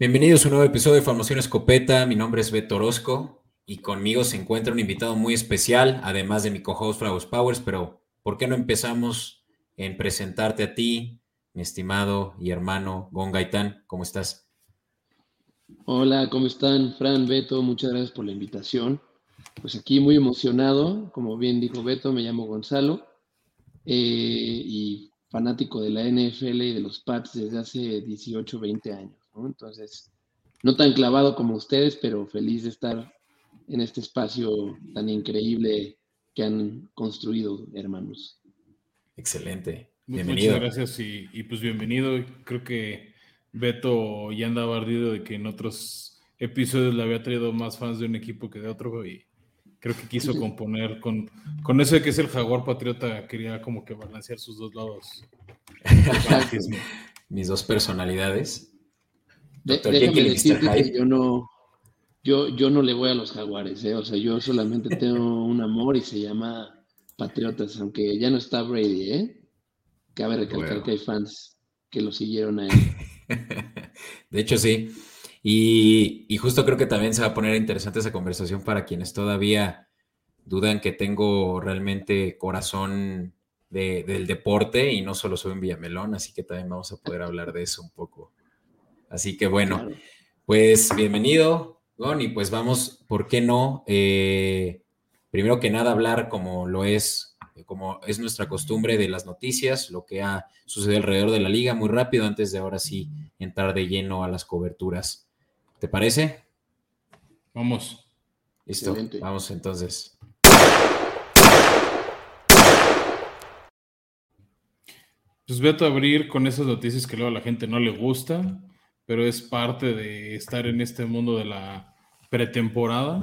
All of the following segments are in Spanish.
Bienvenidos a un nuevo episodio de Formación Escopeta. Mi nombre es Beto Orozco y conmigo se encuentra un invitado muy especial, además de mi co-host Flowers Powers. Pero, ¿por qué no empezamos en presentarte a ti, mi estimado y hermano Gon Gaitán? ¿Cómo estás? Hola, ¿cómo están? Fran, Beto, muchas gracias por la invitación. Pues aquí muy emocionado, como bien dijo Beto, me llamo Gonzalo eh, y fanático de la NFL y de los Pats desde hace 18, 20 años. Entonces, no tan clavado como ustedes, pero feliz de estar en este espacio tan increíble que han construido, hermanos. Excelente. Bienvenido. Muchas gracias y, y pues bienvenido. Creo que Beto ya andaba ardido de que en otros episodios le había traído más fans de un equipo que de otro y creo que quiso componer con, con eso de que es el jaguar patriota, quería como que balancear sus dos lados. Mis dos personalidades. Déjame decirte que yo no, yo, yo no le voy a los jaguares, ¿eh? o sea, yo solamente tengo un amor y se llama Patriotas, aunque ya no está Brady, ¿eh? Cabe recalcar que hay fans que lo siguieron a él. De hecho, sí. Y, justo creo que también se va a poner interesante esa conversación para quienes todavía dudan que tengo realmente corazón del deporte y no solo soy un Villamelón, así que también vamos a poder hablar de eso un poco. Así que bueno, pues bienvenido, Gon, y pues vamos, ¿por qué no? Eh, primero que nada, hablar como lo es como es nuestra costumbre de las noticias, lo que ha sucedido alrededor de la liga, muy rápido antes de ahora sí entrar de lleno a las coberturas. ¿Te parece? Vamos. Listo, vamos entonces. Pues vete a abrir con esas noticias que luego a la gente no le gusta, pero es parte de estar en este mundo de la pretemporada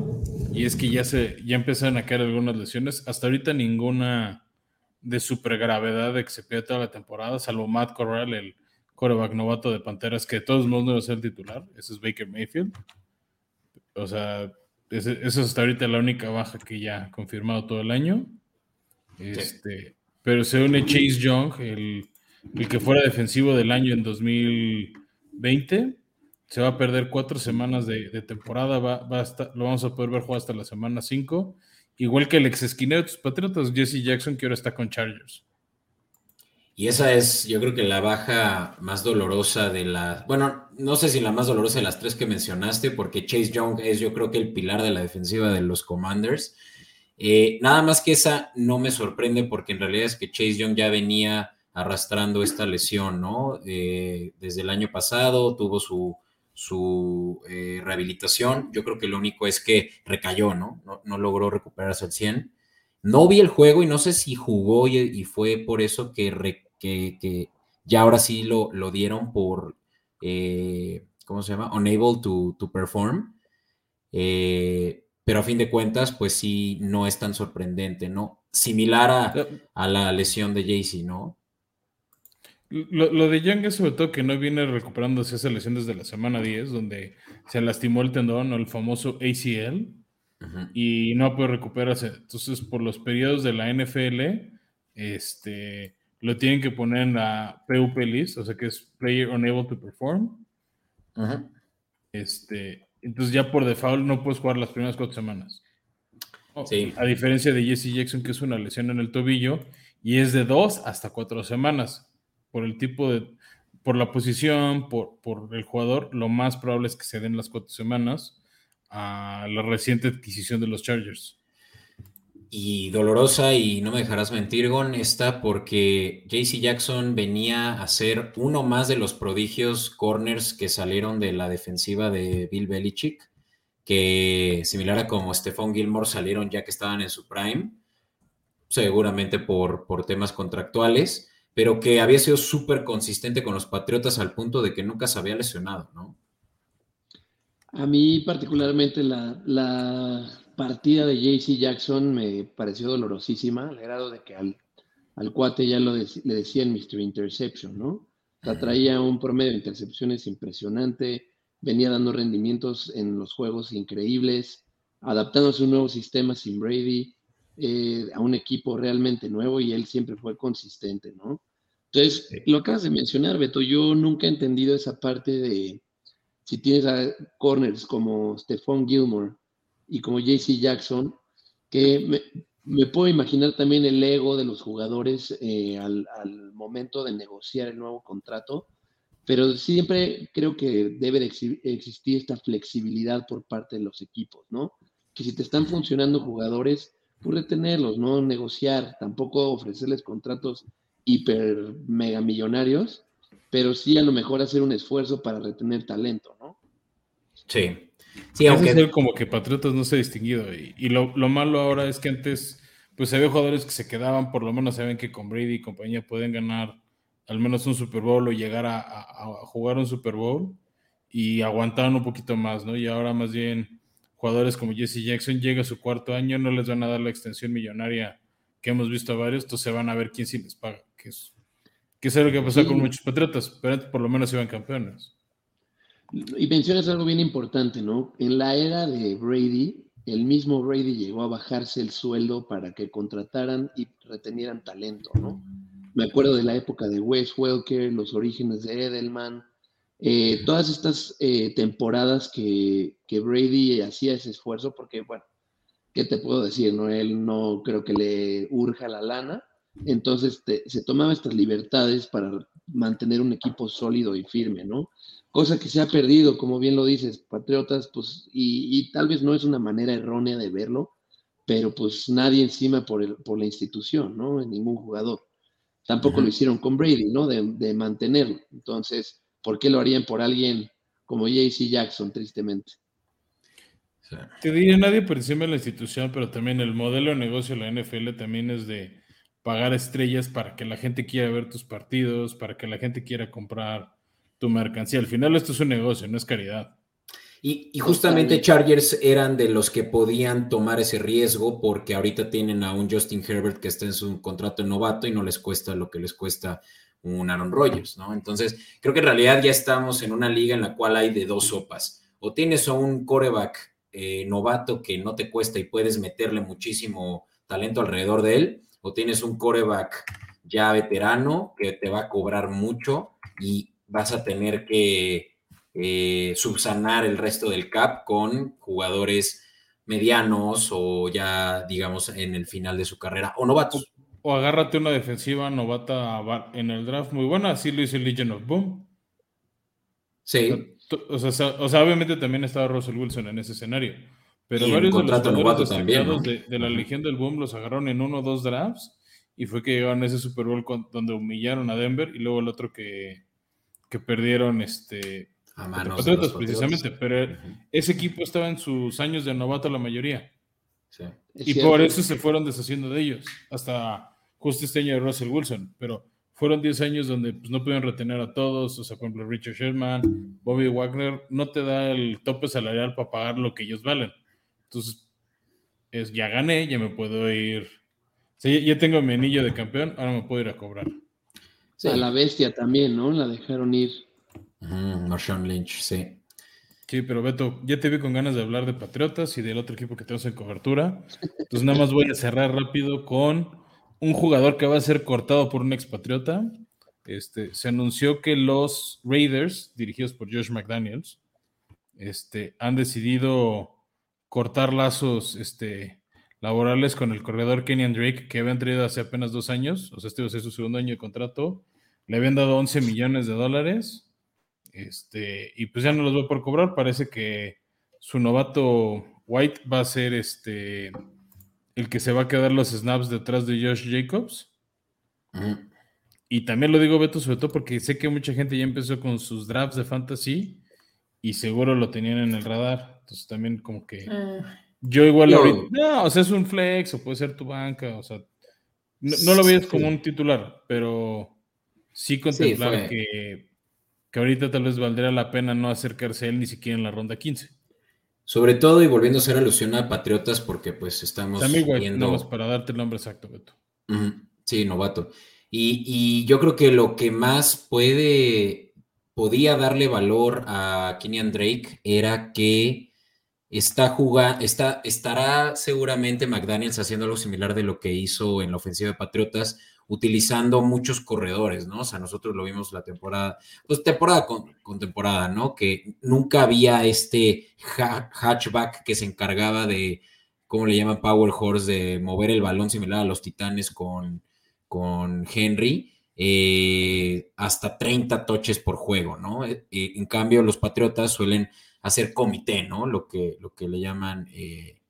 y es que ya se ya empezaron a caer algunas lesiones. Hasta ahorita ninguna de supergravedad de que se pierda toda la temporada, salvo Matt Corral, el coreback novato de Panteras, que de todos modos no va a ser el titular. Ese es Baker Mayfield. O sea, eso es hasta ahorita la única baja que ya ha confirmado todo el año. Este, Pero se une Chase Young, el, el que fuera defensivo del año en 2020 se va a perder cuatro semanas de, temporada, va, va lo vamos a poder ver jugar hasta la semana 5, igual que el ex esquinero de tus Patriotas, Jesse Jackson, que ahora está con Chargers. Y esa es, yo creo que la baja más dolorosa de la, bueno, no sé si la más dolorosa de las tres que mencionaste, porque Chase Young es yo creo que el pilar de la defensiva de los Commanders. Eh, nada más que esa no me sorprende porque en realidad es que Chase Young ya venía arrastrando esta lesión, ¿no? Eh, desde el año pasado tuvo su, su eh, rehabilitación. Yo creo que lo único es que recayó, ¿no? No, logró recuperarse al 100. No vi el juego y no sé si jugó y, fue por eso que, que, ya ahora sí lo, lo dieron por, eh, ¿cómo se llama? Unable to, to perform. Eh, pero a fin de cuentas, pues sí, no es tan sorprendente, ¿no? Similar a, a la lesión de Jaycee, ¿no? Lo, de Young es sobre todo que no viene recuperándose esa lesión desde la semana 10, donde se lastimó el tendón o el famoso ACL y no puede recuperarse. Entonces, por los periodos de la NFL, este, lo tienen que poner en la PUP list, o sea que es Player Unable to Perform. Este, entonces, ya por default no puedes jugar las primeras cuatro semanas. A diferencia de Jesse Jackson, que es una lesión en el tobillo y es de dos hasta cuatro semanas por el tipo de, por la posición, por, por el jugador, lo más probable es que se den las cuatro semanas a la reciente adquisición de los Chargers. Y dolorosa, y no me dejarás mentir, Gon, está porque JC Jackson venía a ser uno más de los prodigios corners que salieron de la defensiva de Bill Belichick, que similar a como Stephon Gilmore salieron ya que estaban en su prime, seguramente por, por temas contractuales pero que había sido súper consistente con los Patriotas al punto de que nunca se había lesionado, ¿no? A mí particularmente la, partida de JC Jackson me pareció dolorosísima, al grado de que al, cuate ya lo le decían Mr. Interception, ¿no? O traía un promedio de intercepciones impresionante, venía dando rendimientos en los juegos increíbles, adaptándose a un nuevo sistema sin Brady, eh, a un equipo realmente nuevo y él siempre fue consistente, ¿no? Entonces, lo acabas de mencionar, Beto, yo nunca he entendido esa parte de si tienes a corners como Stephon Gilmore y como JC Jackson, que me, puedo imaginar también el ego de los jugadores eh, al, al, momento de negociar el nuevo contrato, pero siempre creo que debe de existir esta flexibilidad por parte de los equipos, ¿no? Que si te están funcionando jugadores, pues retenerlos, no negociar, tampoco ofrecerles contratos hiper mega millonarios, pero sí a lo mejor hacer un esfuerzo para retener talento, ¿no? Sí. Sí, aunque como que Patriotas no se ha distinguido y, lo, malo ahora es que antes pues había jugadores que se quedaban, por lo menos saben que con Brady y compañía pueden ganar al menos un Super Bowl o llegar a, jugar un Super Bowl y aguantaron un poquito más, ¿no? Y ahora más bien jugadores como Jesse Jackson llega a su cuarto año, no les van a dar la extensión millonaria que hemos visto a varios, entonces se van a ver quién sí les paga, que es que es lo que pasó con muchos patriotas, pero por lo menos iban campeones. Y mencionas algo bien importante, ¿no? En la era de Brady, el mismo Brady llegó a bajarse el sueldo para que contrataran y retenieran talento, ¿no? Me acuerdo de la época de Wes Welker, los orígenes de Edelman, eh, todas estas eh, temporadas que, que, Brady hacía ese esfuerzo, porque, bueno, ¿qué te puedo decir? No? Él no creo que le urja la lana, entonces se tomaba estas libertades para mantener un equipo sólido y firme, ¿no? Cosa que se ha perdido, como bien lo dices, Patriotas, pues, y, tal vez no es una manera errónea de verlo, pero pues nadie encima por, el, por la institución, ¿no? Ningún jugador. Tampoco lo hicieron con Brady, ¿no? De, de, mantenerlo. Entonces, ¿por qué lo harían por alguien como JC Jackson, tristemente? Te diría nadie por encima de la institución, pero también el modelo de negocio de la NFL también es de pagar estrellas para que la gente quiera ver tus partidos, para que la gente quiera comprar tu mercancía. Al final esto es un negocio, no es caridad. Y, justamente Chargers eran de los que podían tomar ese riesgo porque ahorita tienen a un Justin Herbert que está en su contrato de novato y no les cuesta lo que les cuesta un Aaron Rodgers, ¿no? Entonces, creo que en realidad ya estamos en una liga en la cual hay de dos sopas. O tienes a un coreback eh, novato que no te cuesta y puedes meterle muchísimo talento alrededor de él, o tienes un coreback ya veterano que te va a cobrar mucho y vas a tener que eh, subsanar el resto del cap con jugadores medianos o ya, digamos, en el final de su carrera o novatos. O agárrate una defensiva novata en el draft muy buena, así lo hizo el Legion of Boom. Sí. O sea, o sea, obviamente también estaba Russell Wilson en ese escenario. Pero varios de los jugadores también, de, la Legión del Boom los agarraron en uno o dos drafts y fue que llegaron a ese Super Bowl donde humillaron a Denver y luego el otro que, que perdieron este a manos precisamente, pero ese equipo estaba en sus años de novato la mayoría. Y por eso se fueron deshaciendo de ellos, hasta justo este año de Russell Wilson, pero fueron 10 años donde pues, no pudieron retener a todos, o sea, por ejemplo, Richard Sherman, Bobby Wagner, no te da el tope salarial para pagar lo que ellos valen. Entonces, es, ya gané, ya me puedo ir. Sí, ya tengo mi anillo de campeón, ahora me puedo ir a cobrar. A la bestia también, ¿no? La dejaron ir. Marshawn Lynch, sí. Sí, pero Beto, ya te vi con ganas de hablar de Patriotas y del otro equipo que tenemos en cobertura. Entonces, nada más voy a cerrar rápido con un jugador que va a ser cortado por un expatriota. Este, se anunció que los Raiders, dirigidos por Josh McDaniels, este, han decidido cortar lazos este, laborales con el corredor Kenyan Drake, que habían traído hace apenas dos años, o sea, este va a ser su segundo año de contrato. Le habían dado 11 millones de dólares, este, y pues ya no los va por cobrar. Parece que su novato White va a ser este, el que se va a quedar los snaps detrás de Josh Jacobs. Y también lo digo, Beto, sobre todo porque sé que mucha gente ya empezó con sus drafts de fantasy y seguro lo tenían en el radar. Entonces también como que ah. yo igual no, o sea, es un flex o puede ser tu banca, o sea, no, lo veas como un titular, pero sí contemplar que, que ahorita tal vez valdría la pena no acercarse a él ni siquiera en la ronda 15. Sobre todo y volviendo a ser alusión a Patriotas porque pues estamos viendo... para darte el nombre exacto, Beto. Sí, novato. Y, y, yo creo que lo que más puede podía darle valor a Kenyan Drake era que está jugando, está, estará seguramente McDaniels haciendo algo similar de lo que hizo en la ofensiva de Patriotas, utilizando muchos corredores, ¿no? O sea, nosotros lo vimos la temporada, pues temporada con, temporada, ¿no? Que nunca había este hatchback que se encargaba de, ¿cómo le llaman? Power Horse, de mover el balón similar a los Titanes con, con Henry. Eh, hasta 30 toches por juego, ¿no? Eh, en cambio, los Patriotas suelen hacer comité, ¿no? Lo que, lo que le llaman eh,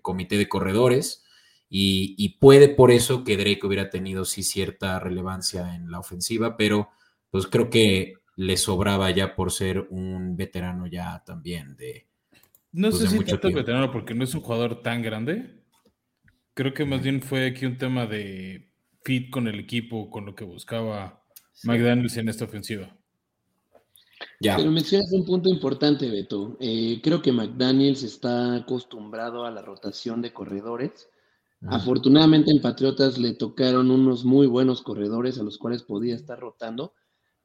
comité de corredores y, puede por eso que Drake hubiera tenido sí cierta relevancia en la ofensiva, pero pues creo que le sobraba ya por ser un veterano ya también de... No pues, sé si tanto veterano porque no es un jugador tan grande. Creo que más bien fue aquí un tema de fit con el equipo, con lo que buscaba McDaniels en esta ofensiva. Ya. Pero mencionas un punto importante, Beto. Eh, creo que McDaniels está acostumbrado a la rotación de corredores Afortunadamente en Patriotas le tocaron unos muy buenos corredores a los cuales podía estar rotando,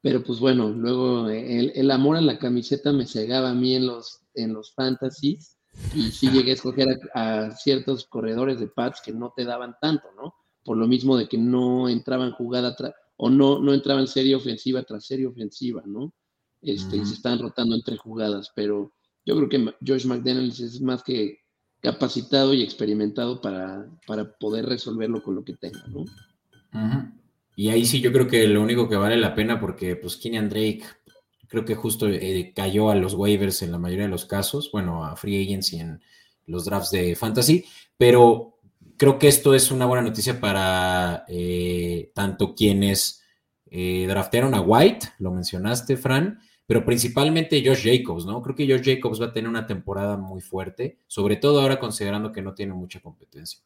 pero pues bueno, luego el, amor a la camiseta me cegaba a mí en los, en los fantasies y sí llegué a escoger a, ciertos corredores de Pats que no te daban tanto, ¿no? Por lo mismo de que no entraban jugada o no, no entraban serie ofensiva tras serie ofensiva, ¿no? Este, Y se estaban rotando entre jugadas, pero yo creo que Josh McDaniels es más que capacitado y experimentado para, para poder resolverlo con lo que tenga, ¿no? Y ahí sí yo creo que lo único que vale la pena, porque pues Kenyan Drake creo que justo eh, cayó a los waivers en la mayoría de los casos, bueno, a free agency en los drafts de fantasy, pero creo que esto es una buena noticia para eh, tanto quienes eh, draftearon a White, lo mencionaste, Fran, pero principalmente Josh Jacobs, ¿no? Creo que Josh Jacobs va a tener una temporada muy fuerte, sobre todo ahora considerando que no tiene mucha competencia.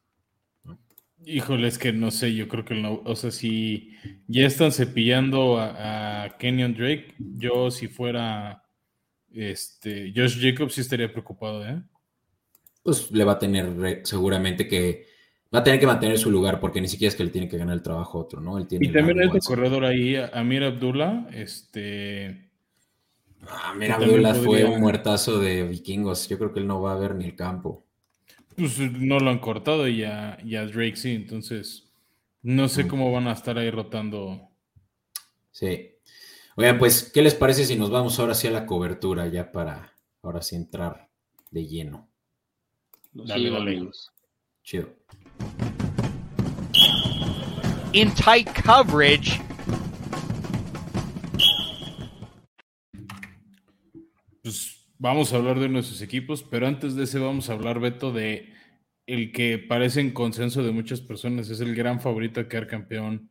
Híjole, es que no sé, yo creo que no, o sea, si ya están cepillando a, Kenyon Drake, yo si fuera este Josh Jacobs sí estaría preocupado, ¿eh? Pues le va a tener seguramente que va a tener que mantener su lugar porque ni siquiera es que le tiene que ganar el trabajo a otro, ¿no? Él tiene y también hay corredor ahí, Amir Abdullah, este Ah, mira, Abdullah fue un muertazo de vikingos. Yo creo que él no va a ver ni el campo. Pues no lo han cortado y a, Drake sí, entonces no sé cómo van a estar ahí rotando. Sí. Oigan, pues, ¿qué les parece si nos vamos ahora sí a la cobertura ya para ahora sí entrar de lleno? Dale, dale. Chido. In tight coverage. Pues vamos a hablar de nuestros equipos, pero antes de ese vamos a hablar, Beto, de el que parece en consenso de muchas personas, es el gran favorito a quedar campeón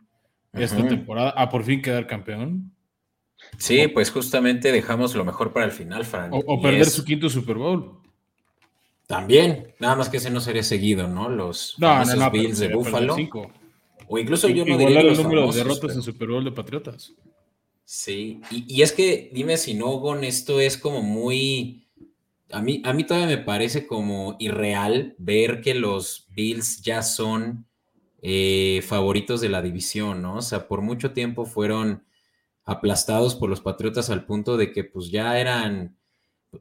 esta temporada, a por fin quedar campeón. Sí, pues justamente dejamos lo mejor para el final, Fran. O, perder su quinto Super Bowl. También, nada más que ese no sería seguido, ¿no? Los no, no, Bills de Buffalo. O incluso yo no diría el número de derrotas en Super Bowl de Patriotas. Sí, y, es que dime si no, Gon, esto es como muy... A mí, a mí todavía me parece como irreal ver que los Bills ya son eh, favoritos de la división, ¿no? O sea, por mucho tiempo fueron aplastados por los Patriotas al punto de que pues ya eran,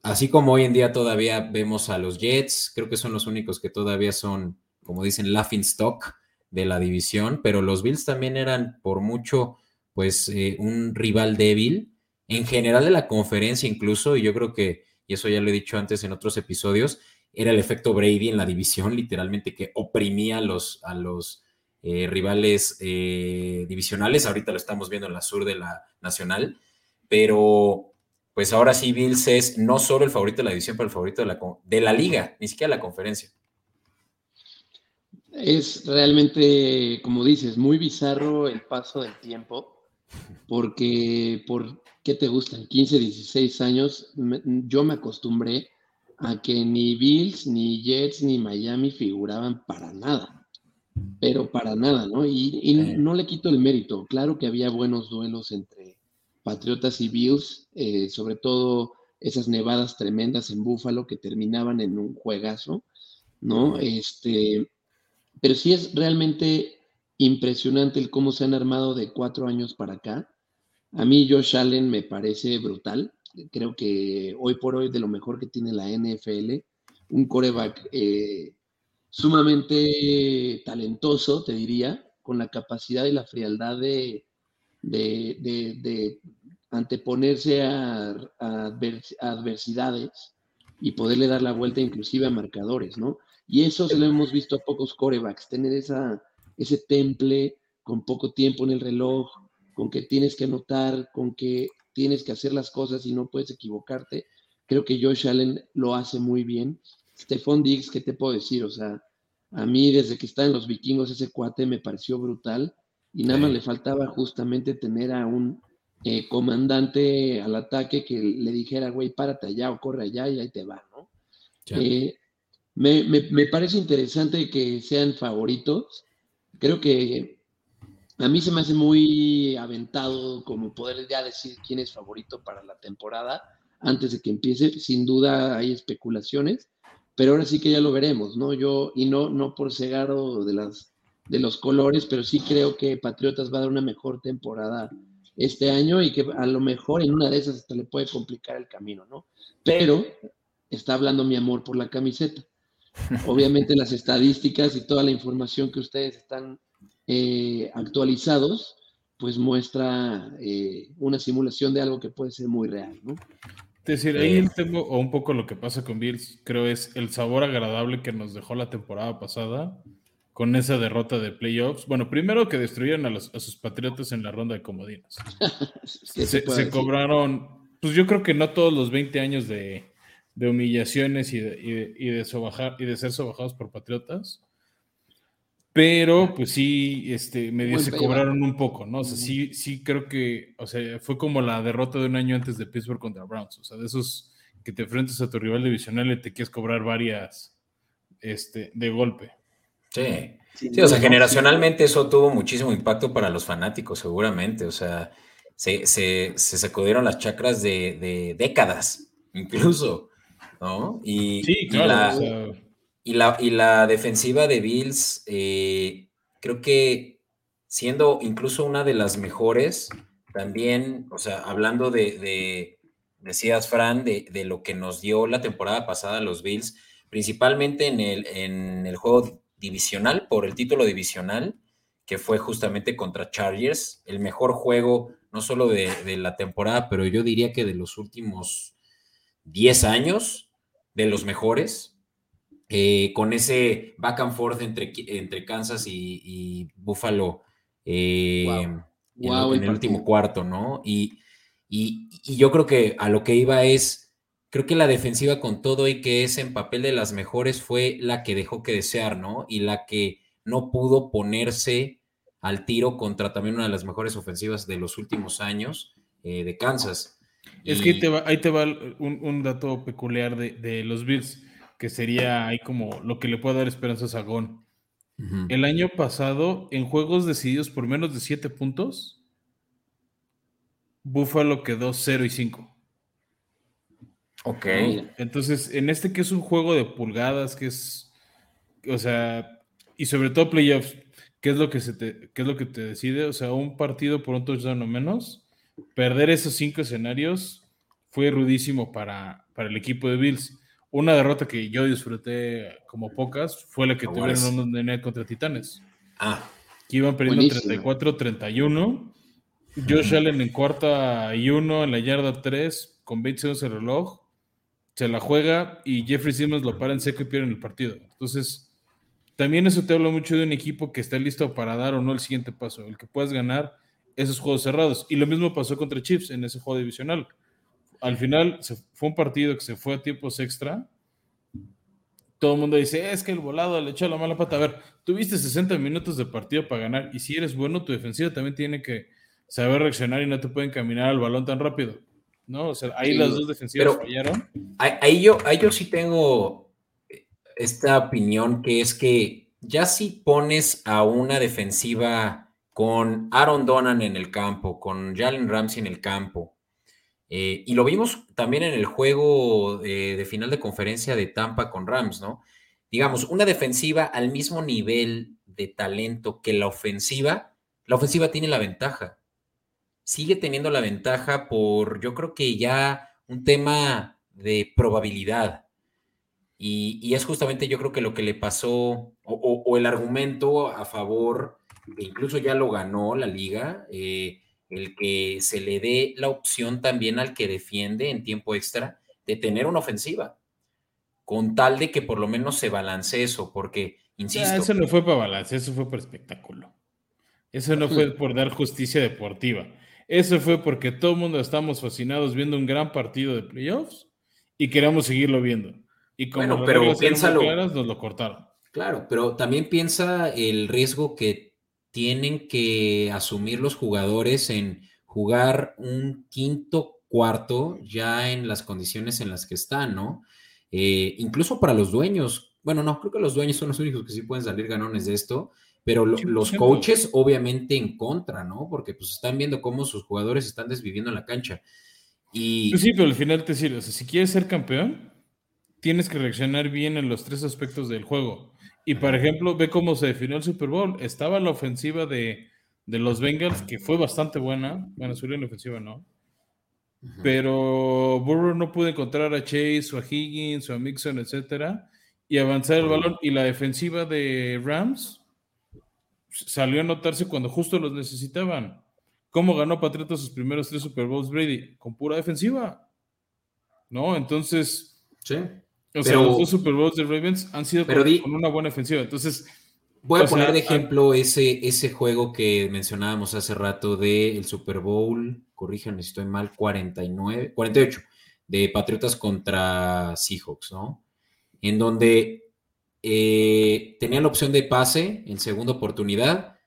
así como hoy en día todavía vemos a los Jets, creo que son los únicos que todavía son, como dicen, laughing stock de la división, pero los Bills también eran por mucho pues eh, un rival débil, en general de la conferencia incluso, y yo creo que, y eso ya lo he dicho antes en otros episodios, era el efecto Brady en la división, literalmente que oprimía a los, a los eh, rivales eh, divisionales, ahorita lo estamos viendo en la sur de la nacional, pero pues ahora sí Bills es no solo el favorito de la división, pero el favorito de la, de la liga, ni siquiera la conferencia. Es realmente, como dices, muy bizarro el paso del tiempo porque por qué te gustan 15, 16 años, yo me acostumbré a que ni Bills, ni Jets, ni Miami figuraban para nada, pero para nada, ¿no? Y, no le quito el mérito, claro que había buenos duelos entre Patriotas y Bills, eh, sobre todo esas nevadas tremendas en Búfalo que terminaban en un juegazo, ¿no? Este, pero sí es realmente impresionante el cómo se han armado de cuatro años para acá. A mí Josh Allen me parece brutal. Creo que hoy por hoy de lo mejor que tiene la NFL, un coreback eh, sumamente talentoso, te diría, con la capacidad y la frialdad de, anteponerse a, adversidades y poderle dar la vuelta inclusive a marcadores, ¿no? Y eso se lo hemos visto a pocos corebacks, tener esa, ese temple con poco tiempo en el reloj, con que tienes que anotar, con que tienes que hacer las cosas y no puedes equivocarte. Creo que Josh Allen lo hace muy bien. Stephon Diggs, ¿qué te puedo decir? O sea, a mí desde que está en los vikingos ese cuate me pareció brutal y nada más le faltaba justamente tener a un eh, comandante al ataque que le dijera, güey, párate allá o corre allá y ahí te va, ¿no? Eh, me, me, parece interesante que sean favoritos. Creo que a mí se me hace muy aventado como poder ya decir quién es favorito para la temporada antes de que empiece. Sin duda hay especulaciones, pero ahora sí que ya lo veremos, ¿no? Yo, y no, no por cegado de, las, de los colores, pero sí creo que Patriotas va a dar una mejor temporada este año y que a lo mejor en una de esas hasta le puede complicar el camino, ¿no? Pero está hablando mi amor por la camiseta. Obviamente las estadísticas y toda la información que ustedes están eh, actualizados, pues muestra eh, una simulación de algo que puede ser muy real, ¿no? Es decir, ahí el tema, o un poco lo que pasa con Bills, creo es el sabor agradable que nos dejó la temporada pasada con esa derrota de playoffs. Bueno, primero que destruyeron a, sus patriotas en la ronda de comodinas. se, cobraron, pues yo creo que no todos los 20 años de, humillaciones y de, y, de, y de ser sobajados por patriotas, pero pues sí, este, medio se cobraron un poco, ¿no? O sea, sí, sí creo que, o sea, fue como la derrota de un año antes de Pittsburgh contra Browns, o sea, de esos que te enfrentas a tu rival divisional y te quieres cobrar varias, este, de golpe. Sí, sí, o sea, generacionalmente eso tuvo muchísimo impacto para los fanáticos, seguramente, o sea, se, se, se sacudieron las chacras de, décadas, incluso, ¿no? Y, sí, claro, y la, y la defensiva de Bills, eh, creo que siendo incluso una de las mejores, también, o sea, hablando de, decías, Fran, de, lo que nos dio la temporada pasada los Bills, principalmente en el, en el juego divisional, por el título divisional, que fue justamente contra Chargers, el mejor juego, no solo de, de la temporada, pero yo diría que de los últimos 10 años, de los mejores. Eh, con ese back and forth entre, entre Kansas y, Buffalo eh, en, el, último cuarto, ¿no? Y, y, yo creo que a lo que iba es, creo que la defensiva con todo y que es en papel de las mejores fue la que dejó que desear, ¿no? Y la que no pudo ponerse al tiro contra también una de las mejores ofensivas de los últimos años eh, de Kansas. Es que ahí te va, ahí te va un, dato peculiar de, de los Bills que sería ahí como lo que le puede dar esperanza a Sagón. El año pasado, en juegos decididos por menos de 7 puntos, Buffalo quedó 0 y 5. Ok. Entonces, en este que es un juego de pulgadas, que es, o sea, y sobre todo playoffs, ¿qué es lo que, se te, qué es lo que te decide? O sea, un partido por un touchdown o menos, perder esos cinco escenarios fue rudísimo para, para el equipo de Bills. Una derrota que yo disfruté como pocas fue la que tuvieron en Monday contra Titanes. Ah. Que iban perdiendo 34-31. Josh Allen en cuarta y uno, en la yarda 3, con 20 segundos el reloj. Se la juega y Jeffrey Simmons lo para en seco y pierde el partido. Entonces, también eso te habla mucho de un equipo que está listo para dar o no el siguiente paso, el que puedas ganar esos juegos cerrados. Y lo mismo pasó contra Chiefs en ese juego divisional al final se, fue un partido que se fue a tiempos extra. Todo el mundo dice, es que el volado le echó la mala pata. A ver, tuviste 60 minutos de partido para ganar y si eres bueno, tu defensiva también tiene que saber reaccionar y no te pueden caminar al balón tan rápido. ¿No? O sea, ahí las dos defensivas fallaron. Ahí yo, ahí yo sí tengo esta opinión que es que ya si pones a una defensiva con Aaron Donan en el campo, con Jalen Ramsey en el campo, eh, y lo vimos también en el juego de, final de conferencia de Tampa con Rams, ¿no? Digamos, una defensiva al mismo nivel de talento que la ofensiva, la ofensiva tiene la ventaja. Sigue teniendo la ventaja por, yo creo que ya un tema de probabilidad. Y, es justamente yo creo que lo que le pasó, o, el argumento a favor que incluso ya lo ganó la liga, eh, el que se le dé la opción también al que defiende en tiempo extra de tener una ofensiva, con tal de que por lo menos se balance eso, porque, insisto. eso no fue para balance, eso fue por espectáculo. Eso no fue por dar justicia deportiva. Eso fue porque todo el mundo estamos fascinados viendo un gran partido de playoffs y queremos seguirlo viendo. Y como bueno, pero piénsalo. Claras, nos lo cortaron. Claro, pero también piensa el riesgo que tienen que asumir los jugadores en jugar un quinto cuarto ya en las condiciones en las que están, ¿no? Eh, incluso para los dueños, bueno, no, creo que los dueños son los únicos que sí pueden salir ganones de esto, pero los coaches obviamente en contra, ¿no? Porque pues están viendo cómo sus jugadores están desviviendo en la cancha. Y... Sí, pero al final te sirve, o sea, si quieres ser campeón, tienes que reaccionar bien en los tres aspectos del juego. Y por ejemplo, ve cómo se definió el Super Bowl. Estaba la ofensiva de, los Bengals, que fue bastante buena. Bueno, su la ofensiva no. Pero Burrow no pudo encontrar a Chase o a Higgins o a Mixon, etcétera, y avanzar el balón. Y la defensiva de Rams salió a notarse cuando justo los necesitaban. ¿Cómo ganó Patriotas sus primeros tres Super Bowls Brady? Con pura defensiva. ¿No? Entonces. Sí. O sea, los dos Super Bowls de Ravens han sido con, una buena ofensiva. Entonces. Voy a poner de ejemplo ese, ese juego que mencionábamos hace rato del Super Bowl, corríjanme si estoy mal, 49, 48, de Patriotas contra Seahawks, ¿no? En donde eh, tenían la opción de pase en segunda oportunidad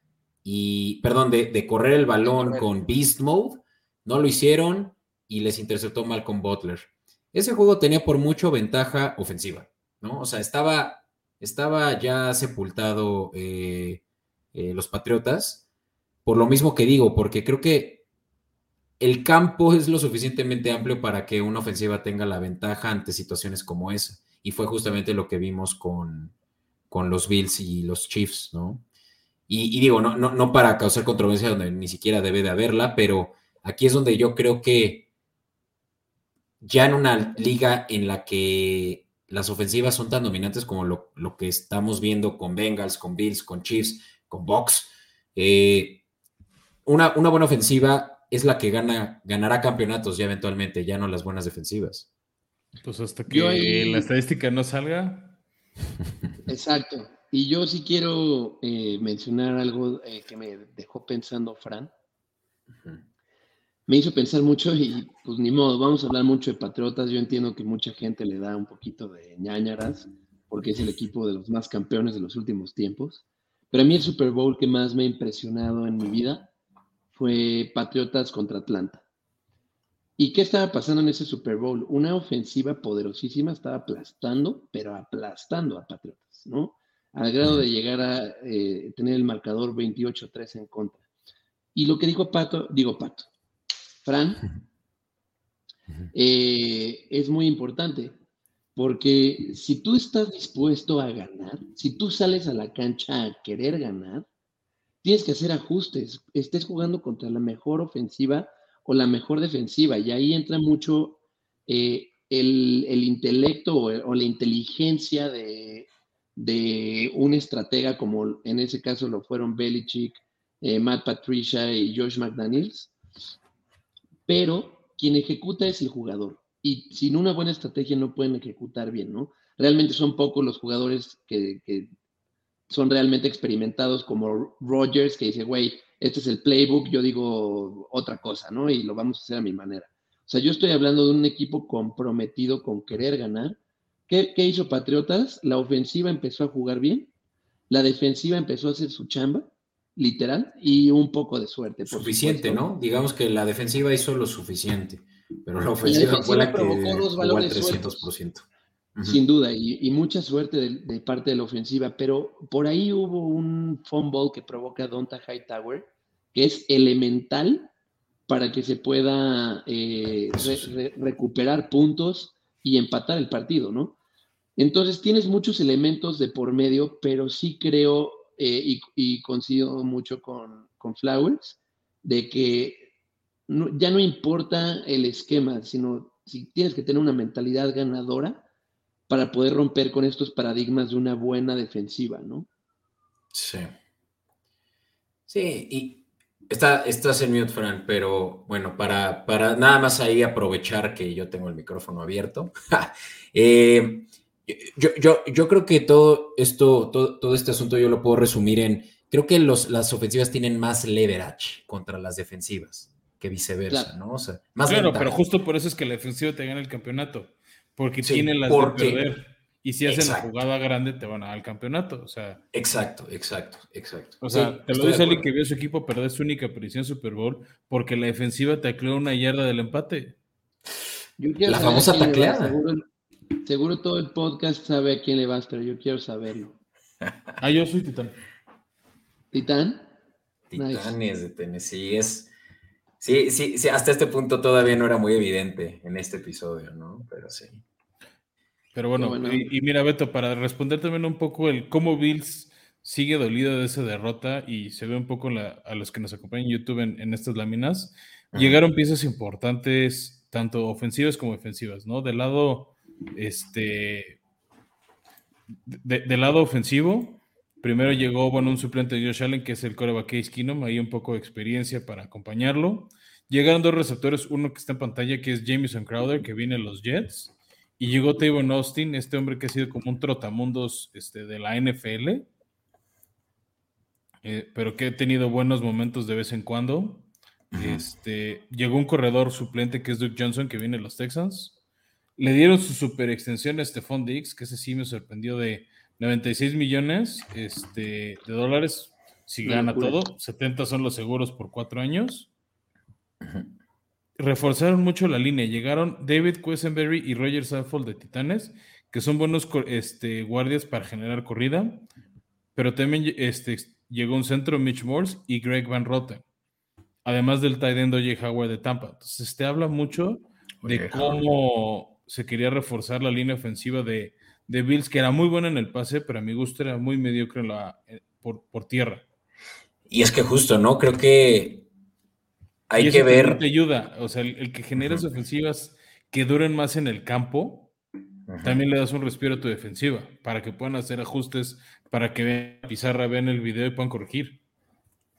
y, perdón, de, correr el balón con Beast Mode, no lo hicieron y les interceptó Malcolm Butler. Ese juego tenía por mucho ventaja ofensiva, ¿no? O sea, estaba, estaba ya sepultado eh, eh, los Patriotas, por lo mismo que digo, porque creo que el campo es lo suficientemente amplio para que una ofensiva tenga la ventaja ante situaciones como esa. Y fue justamente lo que vimos con, con los Bills y los Chiefs, ¿no? Y, digo, no, no, no para causar controversia donde ni siquiera debe de haberla, pero aquí es donde yo creo que ya en una liga en la que las ofensivas son tan dominantes como lo, que estamos viendo con Bengals, con Bills, con Chiefs, con Box, eh, una, una, buena ofensiva es la que gana, ganará campeonatos ya eventualmente, ya no las buenas defensivas. Pues hasta que la estadística no salga. Exacto. Y yo sí quiero eh, mencionar algo eh, que me dejó pensando Fran. Me hizo pensar mucho y pues ni modo, vamos a hablar mucho de Patriotas. Yo entiendo que mucha gente le da un poquito de ñañaras porque es el equipo de los más campeones de los últimos tiempos. Pero a mí el Super Bowl que más me ha impresionado en mi vida fue Patriotas contra Atlanta. ¿Y qué estaba pasando en ese Super Bowl? Una ofensiva poderosísima estaba aplastando, pero aplastando a Patriotas, ¿no? Al grado de llegar a eh, tener el marcador 28-3 en contra. Y lo que dijo Pato, digo Pato, Fran, eh, es muy importante, porque si tú estás dispuesto a ganar, si tú sales a la cancha a querer ganar, tienes que hacer ajustes, estés jugando contra la mejor ofensiva o la mejor defensiva. Y ahí entra mucho eh, el, intelecto o, la inteligencia de, un estratega, como en ese caso lo fueron Belichick, eh, Matt Patricia y Josh McDaniels. Pero quien ejecuta es el jugador. Y sin una buena estrategia no pueden ejecutar bien, ¿no? Realmente son pocos los jugadores que, son realmente experimentados como Rogers, que dice, güey, este es el playbook, yo digo otra cosa, ¿no? Y lo vamos a hacer a mi manera. O sea, yo estoy hablando de un equipo comprometido con querer ganar. ¿Qué, hizo Patriotas? La ofensiva empezó a jugar bien, la defensiva empezó a hacer su chamba, literal, y un poco de suerte. Suficiente, ¿no? Digamos que la defensiva hizo lo suficiente, pero la ofensiva, fue la que jugó al 300%. Sin duda, y, mucha suerte de, parte de la ofensiva, pero por ahí hubo un fumble que provoca Donta Hightower, que es elemental para que se pueda eh, recuperar puntos y empatar el partido, ¿no? Entonces tienes muchos elementos de por medio, pero sí creo eh, y, coincido mucho con, Flowers de que ya no importa el esquema, sino si tienes que tener una mentalidad ganadora para poder romper con estos paradigmas de una buena defensiva, ¿no? Sí. Sí, y está, estás en mute, Fran, pero bueno, para, para nada más ahí aprovechar que yo tengo el micrófono abierto. Eh, yo, yo, yo, creo que todo esto, todo, todo, este asunto yo lo puedo resumir en, creo que los, las ofensivas tienen más leverage contra las defensivas que viceversa, Claro. ¿no? O sea, más Claro, ventaja. pero justo por eso es que la defensiva te gana el campeonato. Porque Sí, tienen las porque- de perder. Y si hacen la jugada grande, te van a dar el campeonato. O sea, Exacto, exacto, exacto. o sea Sí, te lo dice alguien que vio a su equipo perder su única aparición en Super Bowl porque la defensiva tacleó una yarda del empate. Yo La famosa tacleada. Seguro, seguro todo el podcast sabe a quién le vas, pero yo quiero saberlo. Ah, yo soy titán. ¿Titán? Titanes de Tennessee es. Sí, sí, sí, hasta este punto todavía no era muy evidente en este episodio, ¿no? Pero sí. Pero bueno, Bueno. Y, y mira, Beto, para responder también un poco el cómo Bills sigue dolido de esa derrota y se ve un poco la- a los que nos acompañan en YouTube en, en estas láminas, Ajá. llegaron piezas importantes, tanto ofensivas como defensivas, ¿no? Del lado, este, de- del lado ofensivo, primero llegó, bueno, un suplente de Josh Allen, que es el coreback Case Keenum, ahí un poco de experiencia para acompañarlo. Llegaron dos receptores, uno que está en pantalla, que es Jameson Crowder, que viene de los Jets, y llegó Tavon Austin, este hombre que ha sido como un trotamundos este, de la NFL, eh, pero que ha tenido buenos momentos de vez en cuando. Este, llegó un corredor suplente que es Duke Johnson, que viene de los Texans. Le dieron su super extensión a Stephon Diggs, que ese sí me sorprendió de 96 millones este, de dólares. Si gana locura. todo, 70 son los seguros por cuatro años. Reforzaron mucho la línea. Llegaron David Quesenberry y Roger Saffold de Titanes, que son buenos este, guardias para generar corrida. Pero también este, llegó un centro, Mitch Morse y Greg Van Roten. Además del tight end. Howard de Tampa. Entonces, te habla mucho de cómo se quería reforzar la línea ofensiva de, de Bills, que era muy buena en el pase, pero a mi gusto era muy mediocre en la, eh, por, por tierra. Y es que justo, ¿no? Creo que hay Y que ver. Te ayuda. O sea, el, el que generas ofensivas que duren más en el campo, también le das un respiro a tu defensiva para que puedan hacer ajustes, para que vean la pizarra, vean el video y puedan corregir.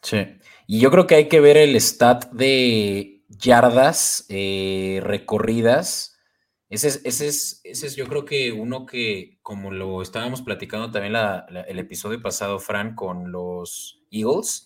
Sí. Y yo creo que hay que ver el stat de yardas eh, recorridas. Ese es, ese, es, ese es, yo creo que uno que, como lo estábamos platicando también la- la- el episodio pasado, Fran, con los Eagles,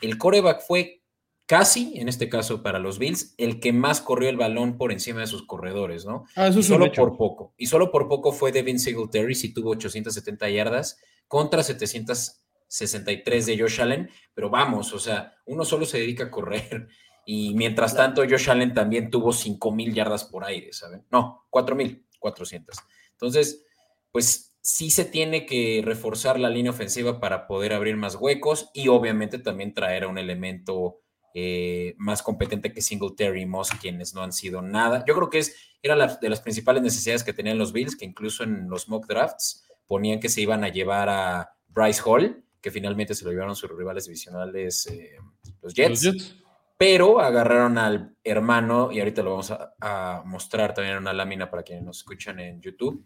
el coreback fue casi, en este caso para los Bills, el que más corrió el balón por encima de sus corredores, ¿no? Ah, eso Y solo hecho. por poco. Y solo por poco fue Devin Singletary, si tuvo 870 yardas contra 763 de Josh Allen. Pero vamos, o sea, uno solo se dedica a correr. Y mientras tanto, Josh Allen también tuvo 5000 yardas por aire, ¿saben? No, 4400. Entonces, pues sí se tiene que reforzar la línea ofensiva para poder abrir más huecos y obviamente también traer a un elemento eh, más competente que Singletary y Moss, quienes no han sido nada. Yo creo que es, era la, de las principales necesidades que tenían los Bills, que incluso en los mock drafts ponían que se iban a llevar a Bryce Hall, que finalmente se lo llevaron sus rivales divisionales, eh, los Jets, Los Jets. Pero agarraron al hermano, y ahorita lo vamos a, a mostrar también en una lámina para quienes nos escuchan en YouTube,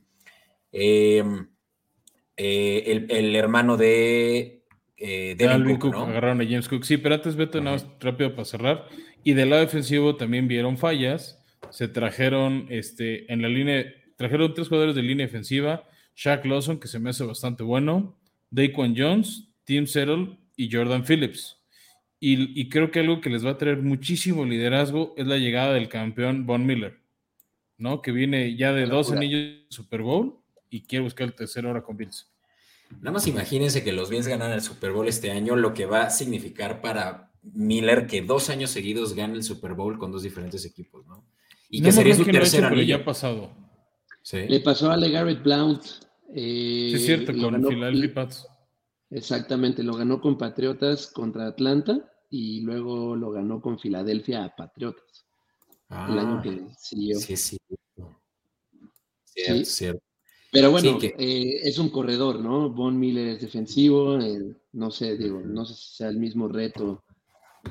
eh, eh, el, el hermano de eh, Devin Dalvin Cook, Cook, ¿no? agarraron a James Cook. Sí, pero antes Beto, nada más rápido para cerrar. Y del lado defensivo también vieron fallas. Se trajeron este, en la línea, trajeron tres jugadores de línea defensiva. Shaq Lawson, que se me hace bastante bueno. Daquan Jones, Tim Settle y Jordan Phillips. Y, y creo que algo que les va a traer muchísimo liderazgo es la llegada del campeón Von Miller, ¿no? Que viene ya de dos anillos de Super Bowl y quiere buscar el tercero ahora con Bills. Nada más imagínense que los Bills ganan el Super Bowl este año, lo que va a significar para Miller que dos años seguidos gane el Super Bowl con dos diferentes equipos, ¿no? Y No que sería su tercer hecho, pero ya anillo. ha pasado. Sí. Le pasó a LeGarrette Blount. eh, Sí, es cierto, con Philadelphia Pats. Exactamente, lo ganó con Patriotas contra Atlanta y luego lo ganó con Filadelfia a Patriotas el año Ah, que siguió. sí, sí. Cierto, Sí. cierto. Pero bueno, Sí, que- eh, es un corredor, ¿no? Von Miller es defensivo, eh, no sé, digo, no sé si sea el mismo reto,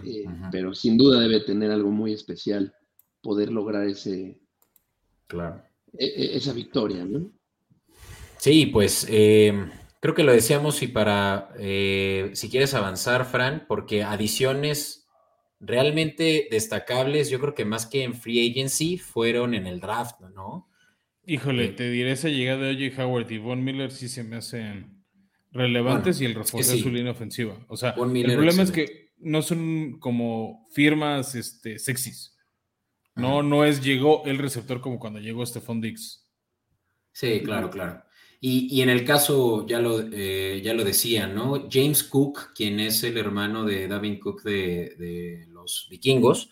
eh, pero sin duda debe tener algo muy especial poder lograr ese, Claro. e- e- esa victoria, ¿no? Sí, pues eh, Creo que lo decíamos y para, eh, si quieres avanzar, Fran, porque adiciones realmente destacables, yo creo que más que en free agency, fueron en el draft, ¿no? Híjole, Eh, te diré esa llegada de OJ Howard y Von Miller sí se me hacen relevantes Bueno, y el reforzar sí. su línea ofensiva. O sea, Von el Miller, problema es que no son como firmas este, sexys. No, no es llegó el receptor como cuando llegó Stephon Diggs. Sí, claro, claro. Y, en el caso, ya lo, eh, ya lo decía, ¿no? James Cook, quien es el hermano de Davin Cook de, de los vikingos,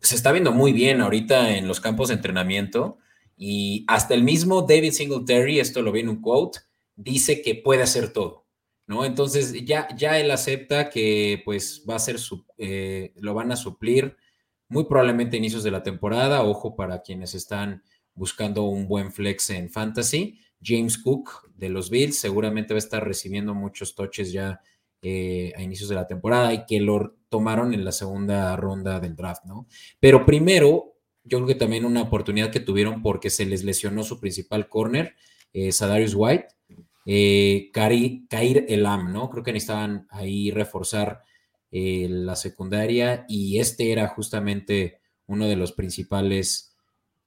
se está viendo muy bien ahorita en los campos de entrenamiento y hasta el mismo David Singletary, esto lo vi en un quote, dice que puede hacer todo, ¿no? Entonces ya, ya él acepta que pues va a ser, su, eh, lo van a suplir muy probablemente a inicios de la temporada, ojo para quienes están buscando un buen flex en fantasy. James Cook de los Bills seguramente va a estar recibiendo muchos toches ya eh, a inicios de la temporada y que lo tomaron en la segunda ronda del draft, ¿no? Pero primero, yo creo que también una oportunidad que tuvieron porque se les lesionó su principal corner, eh, Sadarius White, eh, Kair Elam, ¿no? Creo que necesitaban ahí reforzar eh, la secundaria y este era justamente uno de los principales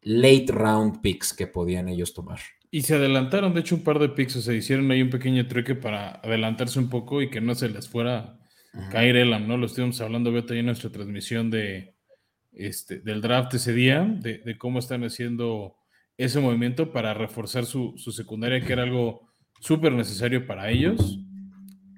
late round picks que podían ellos tomar. Y se adelantaron, de hecho, un par de picks, o sea, hicieron ahí un pequeño truque para adelantarse un poco y que no se les fuera a caer Elam, ¿no? Lo estuvimos hablando, Beto, ahí en nuestra transmisión de, este, del draft ese día, de, de cómo están haciendo ese movimiento para reforzar su, su secundaria, que era algo súper necesario para ellos.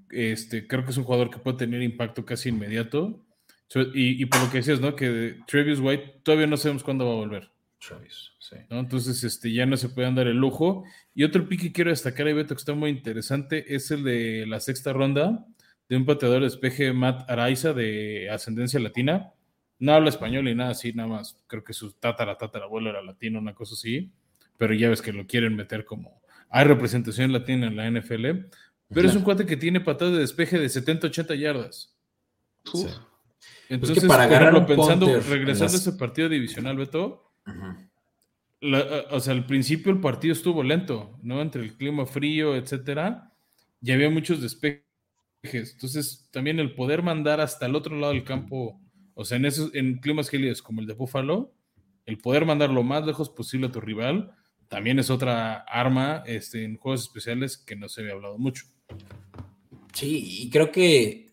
Este, creo que es un jugador que puede tener impacto casi inmediato. So- y, y por lo que decías, ¿no? Que Travis White todavía no sabemos cuándo va a volver. Travis, sí. ¿no? Entonces, este, ya no se pueden dar el lujo. Y otro pick que quiero destacar ahí, Beto, que está muy interesante, es el de la sexta ronda de un pateador de despeje, Matt Araiza, de ascendencia latina. No habla español ni nada así, nada más. Creo que su tatara, tatarabuelo era latino, una cosa así. Pero ya ves que lo quieren meter como... Hay representación latina en la NFL. Pero es un cuate que tiene patadas de despeje de 70, 80 yardas. Sí. Entonces, para por agarrar ejemplo, un pensando, regresando las- a ese partido divisional, Beto, La- o sea, al principio el partido estuvo lento, ¿no? Entre el clima frío, etcétera, y había muchos despejes. Entonces, también el poder mandar hasta el otro lado del campo, o sea, en esos, en climas gélidos como el de Buffalo, el poder mandar lo más lejos posible a tu rival, también es otra arma este, en juegos especiales que no se había hablado mucho. Sí, y creo que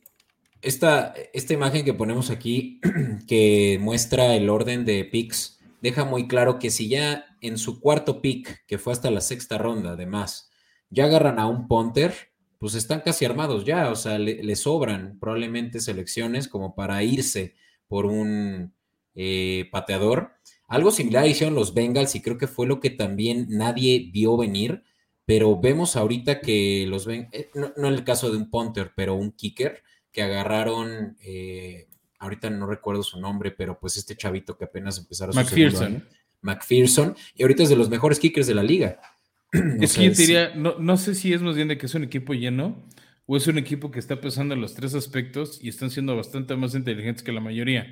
esta, esta imagen que ponemos aquí, que muestra el orden de picks, deja muy claro que si ya en su cuarto pick, que fue hasta la sexta ronda, además, ya agarran a un punter, pues están casi armados ya, o sea, le, sobran probablemente selecciones como para irse por un eh, pateador. Algo similar hicieron los Bengals y creo que fue lo que también nadie vio venir, pero vemos ahorita que los ven, eh, no, no en el caso de un punter, pero un kicker, que agarraron, eh, ahorita no recuerdo su nombre, pero pues este chavito que apenas su segundo McPherson. McPherson, y ahorita es de los mejores kickers de la liga. O Es que yo te diría, no, no sé si es más bien de que es un equipo lleno o es un equipo que está pensando en los tres aspectos y están siendo bastante más inteligentes que la mayoría,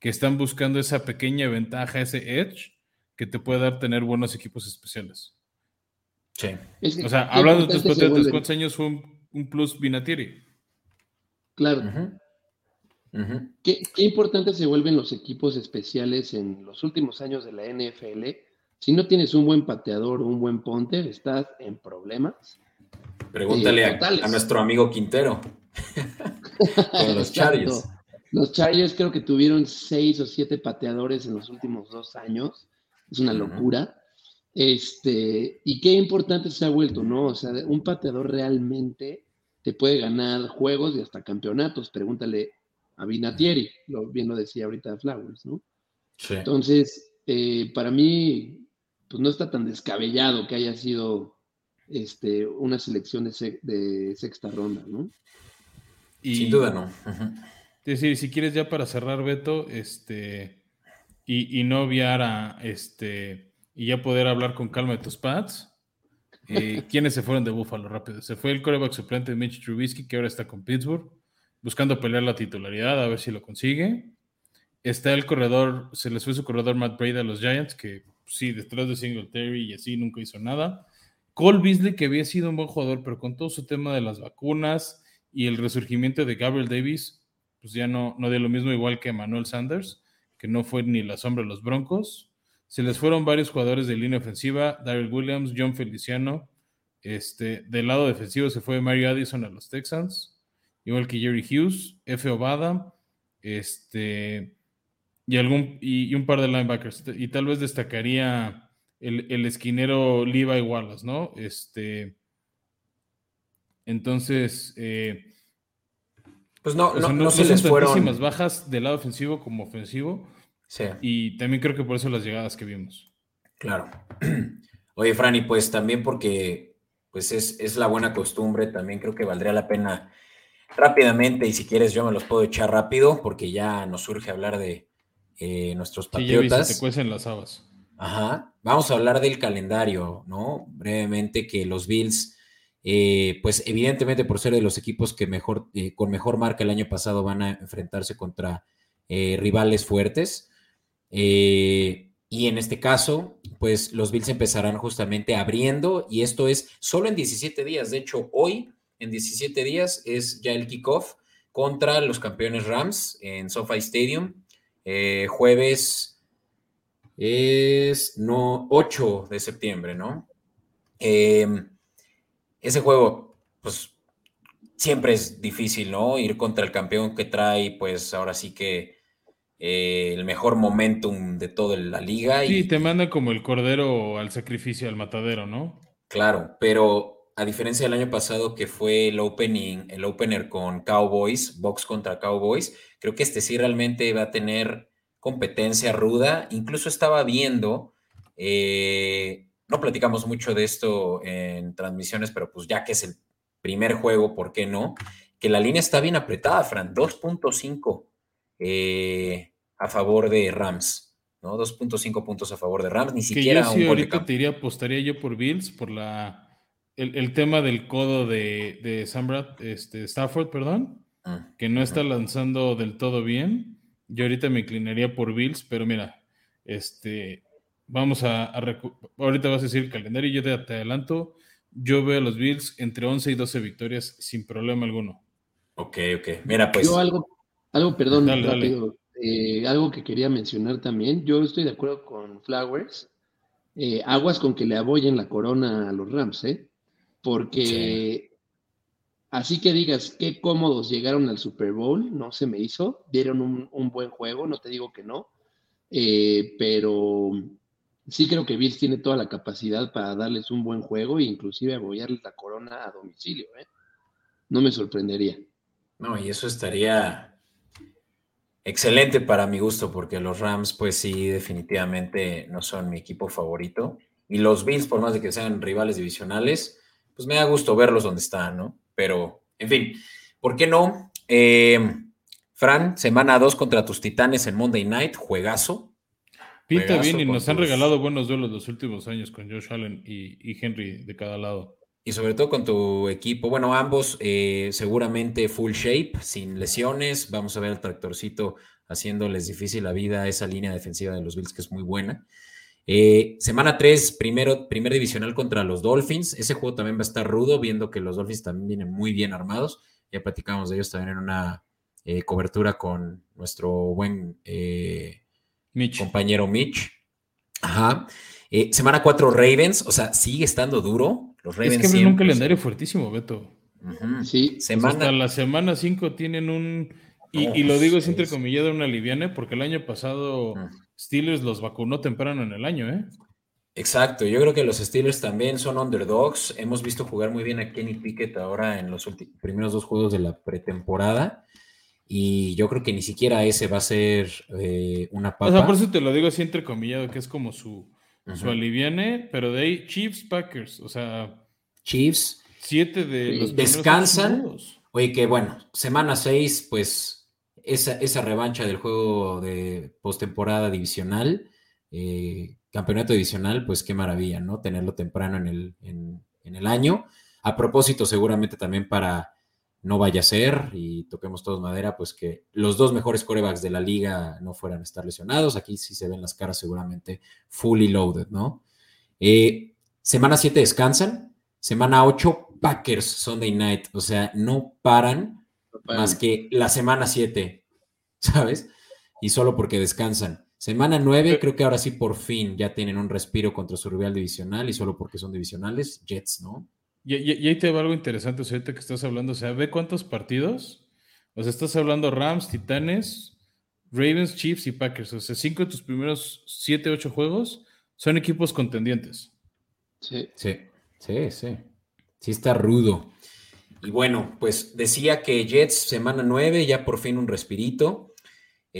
que están buscando esa pequeña ventaja, ese edge que te puede dar tener buenos equipos especiales. sí. Es que O sea, hablando de tus potentes, vuelven. ¿cuántos años fue un, un plus Vinatieri? Claro. ¿Qué, qué importantes se vuelven los equipos especiales en los últimos años de la NFL. Si no tienes un buen pateador o un buen ponter, estás en problemas. Pregúntale Sí, a, nuestro amigo Quintero. Con los. Chargers. Los Chargers creo que tuvieron seis o siete pateadores en los últimos dos años. Es una locura. Este, y qué importante se ha vuelto, ¿no? O sea, un pateador realmente te puede ganar juegos y hasta campeonatos. Pregúntale a Vinatieri, lo, bien lo decía ahorita Flowers, ¿no? Sí. Entonces, eh, para mí, pues no está tan descabellado que haya sido este, una selección de, se- de sexta ronda, ¿no? Y, Sin duda no. Es decir, si quieres ya para cerrar, Beto, este, y, y no obviar a, este, y ya poder hablar con calma de tus pads, eh, ¿quiénes se fueron de Búfalo rápido? Se fue el coreback suplente de Mitch Trubisky, que ahora está con Pittsburgh, buscando pelear la titularidad, a ver si lo consigue. Está el corredor, se les fue su corredor Matt Brady a los Giants, que sí, detrás de Singletary y así nunca hizo nada. Cole Beasley, que había sido un buen jugador, pero con todo su tema de las vacunas y el resurgimiento de Gabriel Davis, pues ya no, no dio lo mismo igual que Manuel Sanders, que no fue ni la sombra de los Broncos. Se les fueron varios jugadores de línea ofensiva, Daryl Williams, John Feliciano. Este, del lado defensivo se fue Mario Addison a los Texans, igual que Jerry Hughes, F. Obada, este, y, algún, y, un par de linebackers. Y tal vez destacaría el, esquinero Levi Wallace, ¿no? Este, entonces, eh, pues no, no, se les fueron. bajas del lado ofensivo como ofensivo. Sí. Y también creo que por eso las llegadas que vimos. Claro. Oye, Franny, pues también porque pues es, es, la buena costumbre, también creo que valdría la pena rápidamente, y si quieres yo me los puedo echar rápido, porque ya nos surge hablar de eh, nuestros patriotas. Sí, te cuecen las habas. Ajá. Vamos a hablar del calendario, ¿no? Brevemente, que los Bills eh, pues evidentemente por ser de los equipos que mejor, eh, con mejor marca el año pasado van a enfrentarse contra rivales fuertes. y en este caso, pues los Bills empezarán justamente abriendo y esto es solo en 17 días. De hecho, hoy en 17 días es ya el kickoff contra los campeones Rams en SoFi Stadium. jueves es no 8 de septiembre, ¿no? ese juego, pues siempre es difícil, ¿no? Ir contra el campeón que trae, pues ahora sí que eh, el mejor momentum de toda la liga. Sí, te manda como el cordero al sacrificio, al matadero, ¿no? Claro, pero a diferencia del año pasado que fue el opening, el opener con Cowboys, box contra Cowboys, creo que este sí realmente va a tener competencia ruda. Incluso estaba viendo eh, no platicamos mucho de esto en transmisiones, pero pues ya que es el primer juego, ¿por qué no? Que la línea está bien apretada, Fran, 2.5 eh, a favor de Rams, ¿no? 2.5 puntos a favor de Rams, ni siquiera yo sí, ahorita te diría, apostaría yo por Bills, por la el, tema del codo de, de este, Stafford, perdón, mm, que no está lanzando del todo bien. Yo ahorita me inclinaría por Bills, pero mira, este, Vamos a, ahorita vas a decir el calendario, yo te, te, adelanto. Yo veo a los Bills entre 11 y 12 victorias sin problema alguno. Ok, ok. Mira, pues. Yo algo, algo perdón, rápido. Eh, algo que quería mencionar también. Yo estoy de acuerdo con Flowers. Eh, aguas con que le aboyen la corona a los Rams, ¿eh? Porque así que digas qué cómodos llegaron al Super Bowl, no se me hizo. Dieron un, un buen juego, no te digo que no. Eh, pero sí creo que Bills tiene toda la capacidad para darles un buen juego e inclusive apoyarles la corona a domicilio. ¿eh? No me sorprendería. No, y eso estaría excelente para mi gusto, porque los Rams, pues sí, definitivamente no son mi equipo favorito. Y los Bills, por más de que sean rivales divisionales, pues me da gusto verlos donde están, ¿no? Pero, en fin, ¿por qué no? Eh, Fran, semana 2 contra tus Titanes en Monday Night, juegazo. Pinta bien y nos han regalado buenos duelos los últimos años con Josh Allen y, Henry de cada lado. Y sobre todo con tu equipo, bueno, ambos eh, seguramente full shape, sin lesiones. Vamos a ver el tractorcito haciéndoles difícil la vida a esa línea defensiva de los Bills, que es muy buena. Eh, semana 3, primero, primer divisional contra los Dolphins. Ese juego también va a estar rudo, viendo que los Dolphins también vienen muy bien armados. Ya platicamos de ellos también en una eh, cobertura con nuestro buen compañero Mitch. Ajá. Eh, semana 4 Ravens, o sea, sigue estando duro. Los Ravens es que un calendario fuertísimo, Beto. Sí, semana. Hasta la semana 5 tienen un. Y, lo digo es entrecomillado una liviana, porque el año pasado Steelers los vacunó temprano en el año, ¿eh? Exacto, yo creo que los Steelers también son underdogs. Hemos visto jugar muy bien a Kenny Pickett ahora en los primeros dos juegos de la pretemporada. Y yo creo que ni siquiera ese va a ser eh, una papa. O sea, por eso te lo digo así entrecomillado, que es como su, su aliviane, pero de ahí Chiefs Packers, o sea. Chiefs. Siete de los Descansan. Oye, que bueno, semana seis, pues esa, esa revancha del juego de postemporada divisional, eh, campeonato divisional, pues qué maravilla, ¿no? Tenerlo temprano en el, en el año. A propósito, seguramente también para no vaya a ser, y toquemos todos madera, pues que los dos mejores corebacks de la liga no fueran a estar lesionados. Aquí sí se ven las caras seguramente fully loaded, ¿no? Eh, semana 7 descansan, Semana 8, Packers Sunday Night. O sea, no paran más que la semana 7, ¿sabes? Y solo porque descansan. Semana 9, creo que ahora sí por fin ya tienen un respiro contra su rival divisional y solo porque son divisionales, Jets, ¿no? Y, ahí te va algo interesante, o sea, ahorita que estás hablando, o sea, ve cuántos partidos. O sea, estás hablando Rams, Titanes, Ravens, Chiefs y Packers. O sea, cinco de tus primeros siete, ocho juegos son equipos contendientes. Sí. Sí, sí, sí. Sí está rudo. Y bueno, pues decía que Jets semana 9, ya por fin un respirito.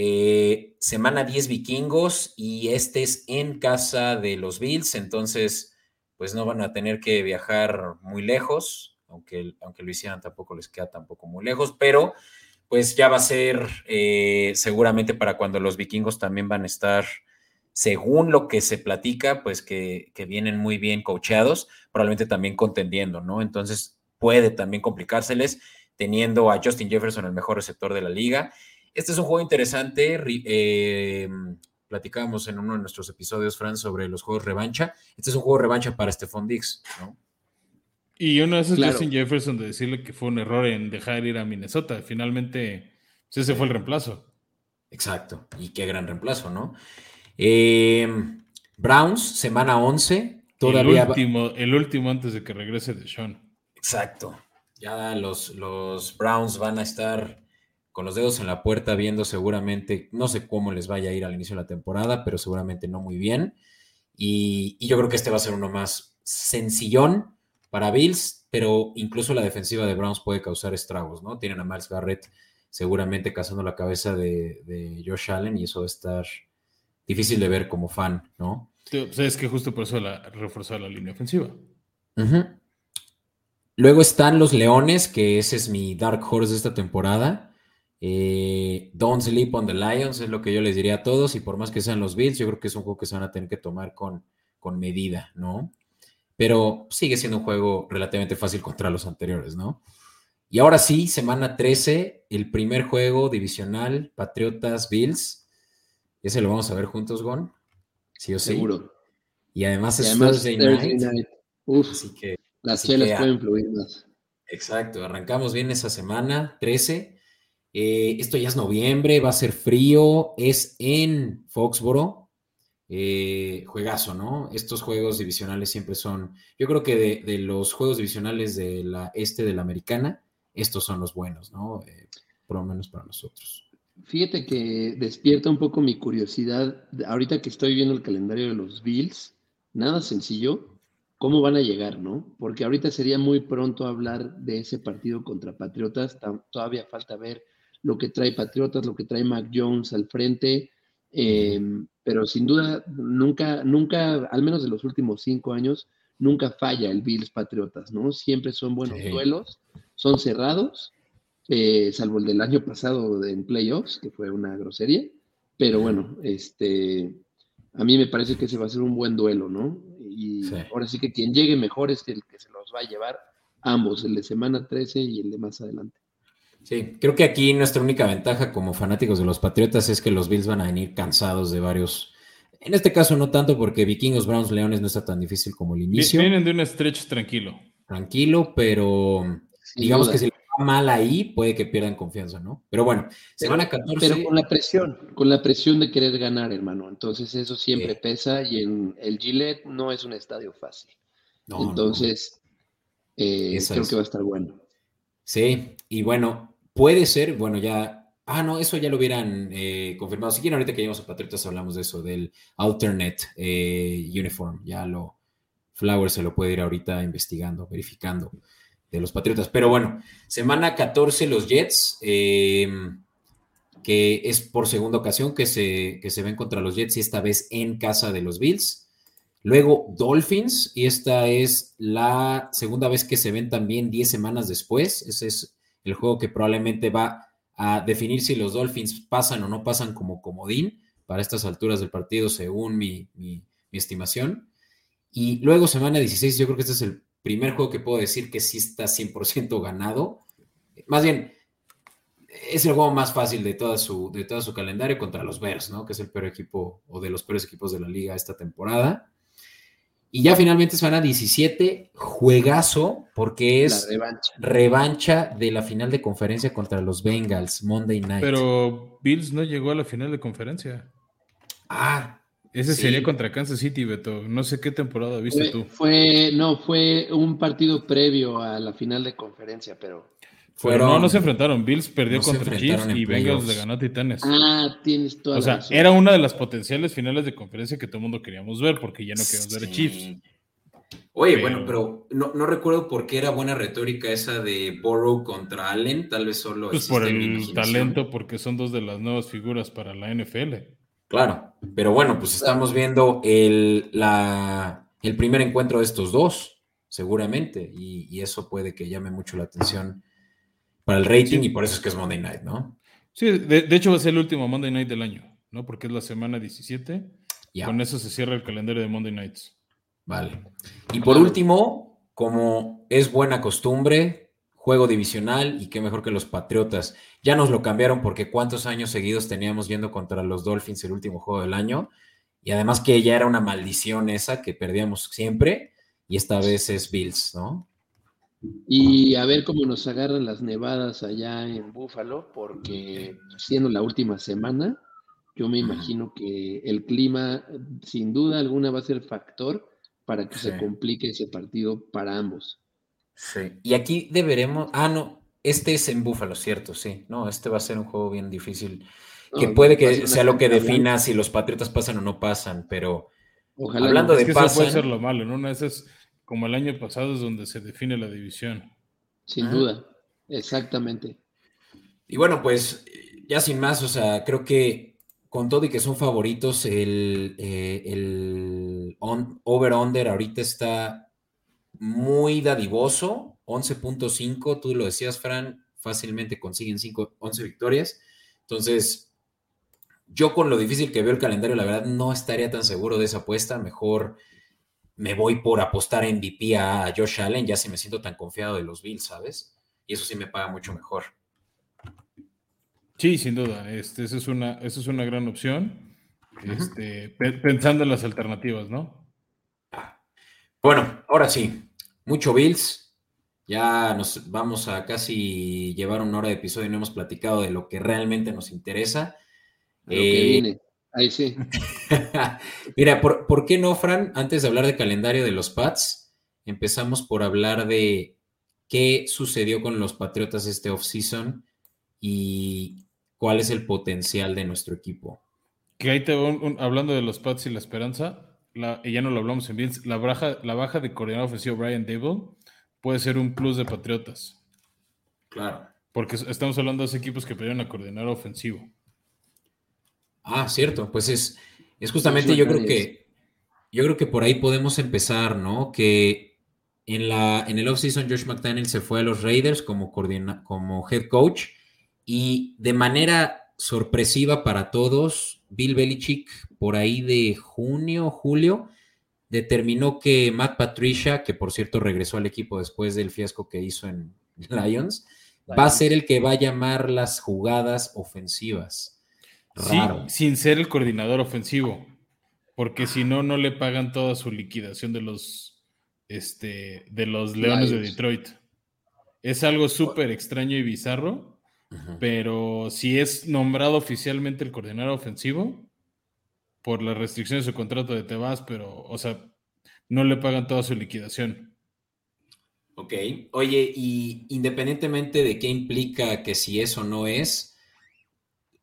Eh, semana 10 vikingos y este es en casa de los Bills, entonces pues no van a tener que viajar muy lejos, aunque, aunque lo hicieran tampoco les queda tampoco muy lejos, pero pues ya va a ser eh, seguramente para cuando los vikingos también van a estar, según lo que se platica, pues que, que vienen muy bien coacheados, probablemente también contendiendo, ¿no? Entonces puede también complicárseles teniendo a Justin Jefferson el mejor receptor de la liga. Este es un juego interesante. Eh, platicábamos en uno de nuestros episodios, Fran, sobre los juegos revancha. Este es un juego revancha para Stephon Dix, ¿no? Y uno de esos Justin Jefferson de decirle que fue un error en dejar ir a Minnesota. Finalmente, pues, ese fue el reemplazo. Exacto. Y qué gran reemplazo, ¿no? Eh, Browns, semana 11. Todavía el último, el último antes de que regrese de Sean. Exacto. Ya los, los Browns van a estar con los dedos en la puerta viendo seguramente, no sé cómo les vaya a ir al inicio de la temporada, pero seguramente no muy bien. Y, yo creo que este va a ser uno más sencillón para Bills, pero incluso la defensiva de Browns puede causar estragos, ¿no? Tienen a Miles Garrett seguramente cazando la cabeza de, Josh Allen y eso va a estar difícil de ver como fan, ¿no? Sí, es que justo por eso la, reforzar la línea ofensiva. Luego están los Leones, que ese es mi Dark Horse de esta temporada. Eh, don't sleep on the Lions, es lo que yo les diría a todos. Y por más que sean los Bills, yo creo que es un juego que se van a tener que tomar con, con medida, ¿no? Pero sigue siendo un juego relativamente fácil contra los anteriores, ¿no? Y ahora sí, semana 13, el primer juego divisional, Patriotas Bills. Ese lo vamos a ver juntos, Gon. Sí o sí. Seguro. Y además es Thursday, night. Así que las chelas pueden fluir más. Exacto, arrancamos bien esa semana, 13. Eh, esto ya es noviembre, va a ser frío, es en Foxboro. Eh, juegazo, ¿no? Estos juegos divisionales siempre son, yo creo que de, los juegos divisionales de la este de la americana, estos son los buenos, ¿no? Eh, por lo menos para nosotros. Fíjate que despierta un poco mi curiosidad, ahorita que estoy viendo el calendario de los Bills, nada sencillo, cómo van a llegar, ¿no? Porque ahorita sería muy pronto hablar de ese partido contra Patriotas, todavía falta ver lo que trae Patriotas, lo que trae Mac Jones al frente, em, pero sin duda nunca, nunca, al menos de los últimos cinco años, nunca falla el Bills Patriotas, ¿no? Siempre son buenos duelos, son cerrados, eh, salvo el del año pasado en playoffs, que fue una grosería, pero bueno, este, a mí me parece que ese va a ser un buen duelo, ¿no? Y ahora sí que quien llegue mejor es el que se los va a llevar ambos, el de semana 13 y el de más adelante. Sí, creo que aquí nuestra única ventaja como fanáticos de los Patriotas es que los Bills van a venir cansados de varios. En este caso no tanto porque Vikingos, Browns, Leones no está tan difícil como el inicio. Vienen de un stretch tranquilo. Tranquilo, pero digamos que si mal ahí, puede que pierdan confianza, ¿no? Pero bueno, semana 14. Pero con la presión, con la presión de querer ganar, hermano. Entonces eso siempre pesa y en el Gillette no es un estadio fácil. Entonces, eh, creo que va a estar bueno. Sí, y bueno, puede ser, bueno, ya. Ah, no, eso ya lo hubieran eh, confirmado. Si quieren, ahorita que llegamos a Patriotas hablamos de eso, del alternate eh, uniform. Ya lo. Flower se lo puede ir ahorita investigando, verificando de los Patriotas. Pero bueno, semana 14 los Jets, em, que es por segunda ocasión que se, que se ven contra los Jets y esta vez en casa de los Bills. Luego Dolphins, y esta es la segunda vez que se ven también 10 semanas después. Ese es el juego que probablemente va a definir si los Dolphins pasan o no pasan como comodín para estas alturas del partido, según mi, estimación. Y luego semana 16, yo creo que este es el primer juego que puedo decir que sí está 100% ganado. Más bien, es el juego más fácil de, toda su, de todo su calendario contra los Bears, ¿no? Que es el peor equipo o de los peores equipos de la liga esta temporada. Y ya finalmente se van a 17, juegazo, porque es La revancha. revancha de la final de conferencia contra los Bengals, Monday Night. Pero Bills no llegó a la final de conferencia. ah, Ese Sí. sería contra Kansas City, Beto. No sé qué temporada viste Fue, tú. fue- no, fue un partido previo a la final de conferencia, pero. Pero fueron, no, no se enfrentaron. Bills perdió no contra Chiefs y Bengals le ganó a Titanes. Ah, tienes toda o la sea, razón. era una de las potenciales finales de conferencia que todo el mundo queríamos ver porque ya no queríamos ver a. Chiefs. Oye, Pero- bueno, pero no, no recuerdo por qué era buena retórica esa de Burrow contra Allen, tal vez solo Pues por el talento, porque son dos de las nuevas figuras para la NFL. Claro, pero bueno, pues estamos viendo el, la, el primer encuentro de estos dos, seguramente, y, y eso puede que llame mucho la atención para el rating Sí. y por eso es que es Monday Night, ¿no? Sí, de, de hecho va a ser el último Monday Night del año, ¿no? Porque es la semana 17. Ya, Con eso se cierra el calendario de Monday Nights. vale. Y por último, como es buena costumbre, juego divisional y qué mejor que los Patriotas. Ya nos lo cambiaron porque cuántos años seguidos teníamos yendo contra los Dolphins el último juego del año. Y además que ya era una maldición esa que perdíamos siempre y esta vez es Bills, ¿no? Y a ver cómo nos agarran las nevadas allá en Búfalo, porque siendo la última semana, yo me imagino que el clima, sin duda alguna, va a ser factor para que Sí. se complique ese partido para ambos. Sí. Y aquí deberemos. Ah, no. Este es en Búfalo, cierto, sí. No, este va a ser un juego bien difícil. Que puede que sea lo que defina si los Patriotas pasan o no pasan, pero Ojalá Hablando no. de Es que eso puede pasan. ser lo malo, ¿no? Una de esas, como el año pasado, es donde se define la división. sin duda, exactamente. Y bueno, pues ya sin más, o sea, creo que con todo y que son favoritos, el, eh, el on- over-under ahorita está muy dadivoso, 11.5, tú lo decías, Fran, fácilmente consiguen 5, 11 victorias. Entonces, yo con lo difícil que veo el calendario, la verdad no estaría tan seguro de esa apuesta, mejor me voy por apostar MVP a Josh Allen, ya si me siento tan confiado de los Bills, ¿sabes? Y eso sí me paga mucho mejor. Sí, sin duda. Este, esa, es una, esa es una gran opción. Este, pe- pensando en las alternativas, ¿no? Bueno, ahora sí, mucho Bills. Ya nos vamos a casi llevar una hora de episodio y no hemos platicado de lo que realmente nos interesa. Lo que Eh, viene. Ahí sí. Mira, ¿por, por qué no, Fran? Antes de hablar del calendario de los Pats, empezamos por hablar de qué sucedió con los Patriotas este offseason y cuál es el potencial de nuestro equipo. Que ahí te un- un- hablando de los Pats y la esperanza, la- y ya no lo hablamos en Bills, la baja, la baja de coordinador ofensivo Brian Dable puede ser un plus de Patriotas. Claro. Porque es- estamos hablando de dos equipos que perdieron a coordinador ofensivo. Ah, cierto, pues es, es justamente yo creo que yo creo que por ahí podemos empezar, ¿no? Que en la en el offseason Josh McDaniel se fue a los Raiders como coordina- como head coach y de manera sorpresiva para todos, Bill Belichick por ahí de junio, julio determinó que Matt Patricia, que por cierto regresó al equipo después del fiasco que hizo en Lions, va a ser el que va a llamar las jugadas ofensivas. Sí, sin ser el coordinador ofensivo. Porque si no, no le pagan toda su liquidación de los, este, de los Leones de. Detroit. Es algo súper extraño y bizarro, pero si es nombrado oficialmente el coordinador ofensivo, por las restricciones de su contrato de Tebas, pero, o sea, no le pagan toda su liquidación. Ok, oye, y independientemente de qué implica que si eso no es,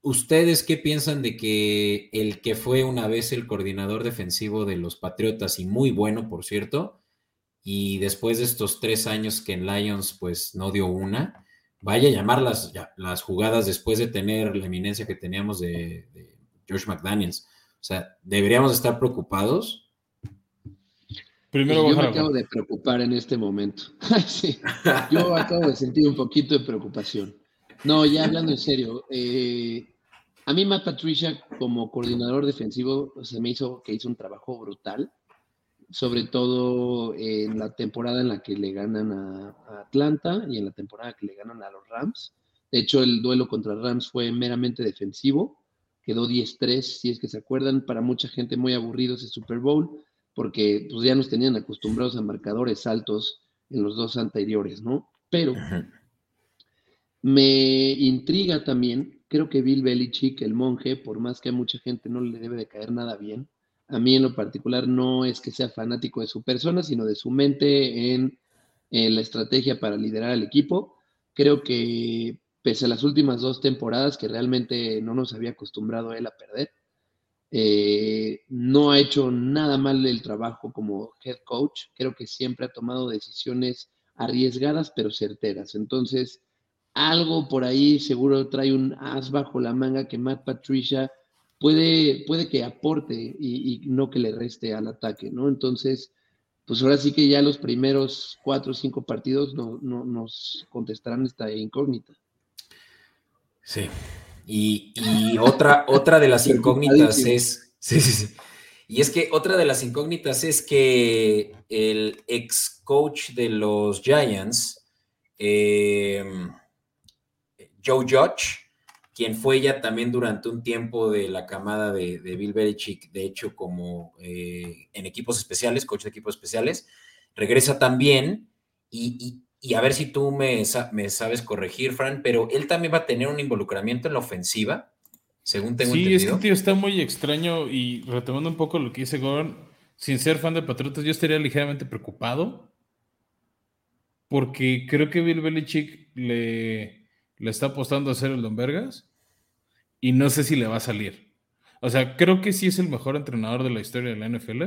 ¿ustedes qué piensan de que el que fue una vez el coordinador defensivo de los Patriotas y muy bueno, por cierto, y después de estos tres años que en Lions pues no dio una, vaya a llamar las, ya- las jugadas después de tener la eminencia que teníamos de, de Josh McDaniels? O sea, ¿deberíamos estar preocupados? Primero yo me acabo de preocupar en este momento. Sí, yo acabo de sentir un poquito de preocupación. No, ya hablando en serio, eh, a mí Matt Patricia como coordinador defensivo se me hizo que hizo un trabajo brutal, sobre todo en la temporada en la que le ganan a, a Atlanta y en la temporada que le ganan a los Rams. De hecho, el duelo contra Rams fue meramente defensivo, quedó 10-3, si es que se acuerdan, para mucha gente muy aburrido ese Super Bowl porque pues ya nos tenían acostumbrados a marcadores altos en los dos anteriores, ¿no? Pero me intriga también, creo que Bill Belichick, el monje, por más que a mucha gente no le debe de caer nada bien, a mí en lo particular no es que sea fanático de su persona, sino de su mente en, la estrategia para liderar al equipo. Creo que pese a las últimas dos temporadas que realmente no nos había acostumbrado él a perder, eh, no ha hecho nada mal el trabajo como head coach. Creo que siempre ha tomado decisiones arriesgadas pero certeras. Entonces, algo por ahí seguro trae un as bajo la manga que Matt Patricia puede, puede que aporte y, no que le reste al ataque, ¿no? Entonces, pues ahora sí que ya los primeros cuatro o cinco partidos no, nos contestarán esta incógnita. Sí. Y, otra, otra de las incógnitas es. Sí, sí, sí. Y es que otra de las incógnitas es que el ex coach de los Giants, eh, Joe Judge, quien fue ya también durante un tiempo de la camada de, Bill Belichick, de hecho, como eh, en equipos especiales, coach de equipos especiales, regresa también y, a ver si tú me, me, sabes corregir, Fran, pero él también va a tener un involucramiento en la ofensiva, según tengo entendido. Sí, es que tío está muy extraño y retomando un poco lo que dice Gordon, sin ser fan de Patriotas, yo estaría ligeramente preocupado porque creo que Bill Belichick le le está apostando a hacer el Don Vergas y no sé si le va a salir. O sea, creo que sí es el mejor entrenador de la historia de la NFL,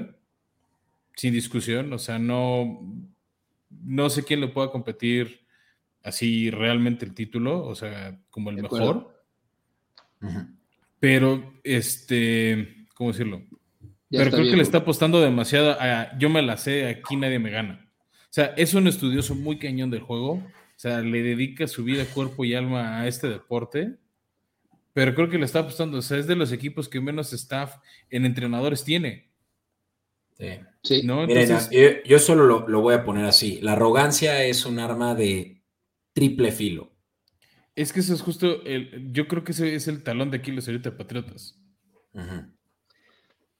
sin discusión. O sea, no, no sé quién le pueda competir así realmente el título, o sea, como el mejor. Pero, este, ¿cómo decirlo? Pero creo que le está apostando demasiado a yo me la sé, aquí nadie me gana. O sea, es un estudioso muy cañón del juego sea, le dedica su vida, cuerpo y alma a este deporte, pero creo que le está apostando. O sea, es de los equipos que menos staff en entrenadores tiene. Sí. ¿No? yo, solo lo, voy a poner así. La arrogancia es un arma de triple filo. Es que eso es justo, el, yo creo que ese es el talón de Aquiles ahorita de Patriotas.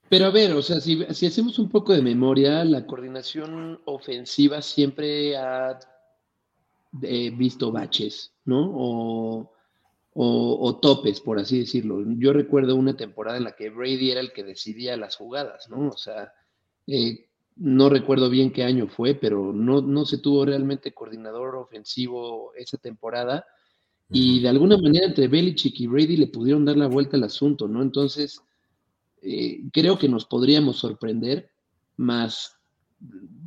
Pero a ver, o sea, si, si, hacemos un poco de memoria, la coordinación ofensiva siempre ha visto baches, ¿no? O, o, topes, por así decirlo. Yo recuerdo una temporada en la que Brady era el que decidía las jugadas, ¿no? O sea, eh, no recuerdo bien qué año fue, pero no, no se tuvo realmente coordinador ofensivo esa temporada. Y de alguna manera entre Belichick y Brady le pudieron dar la vuelta al asunto, ¿no? Entonces, eh, creo que nos podríamos sorprender, más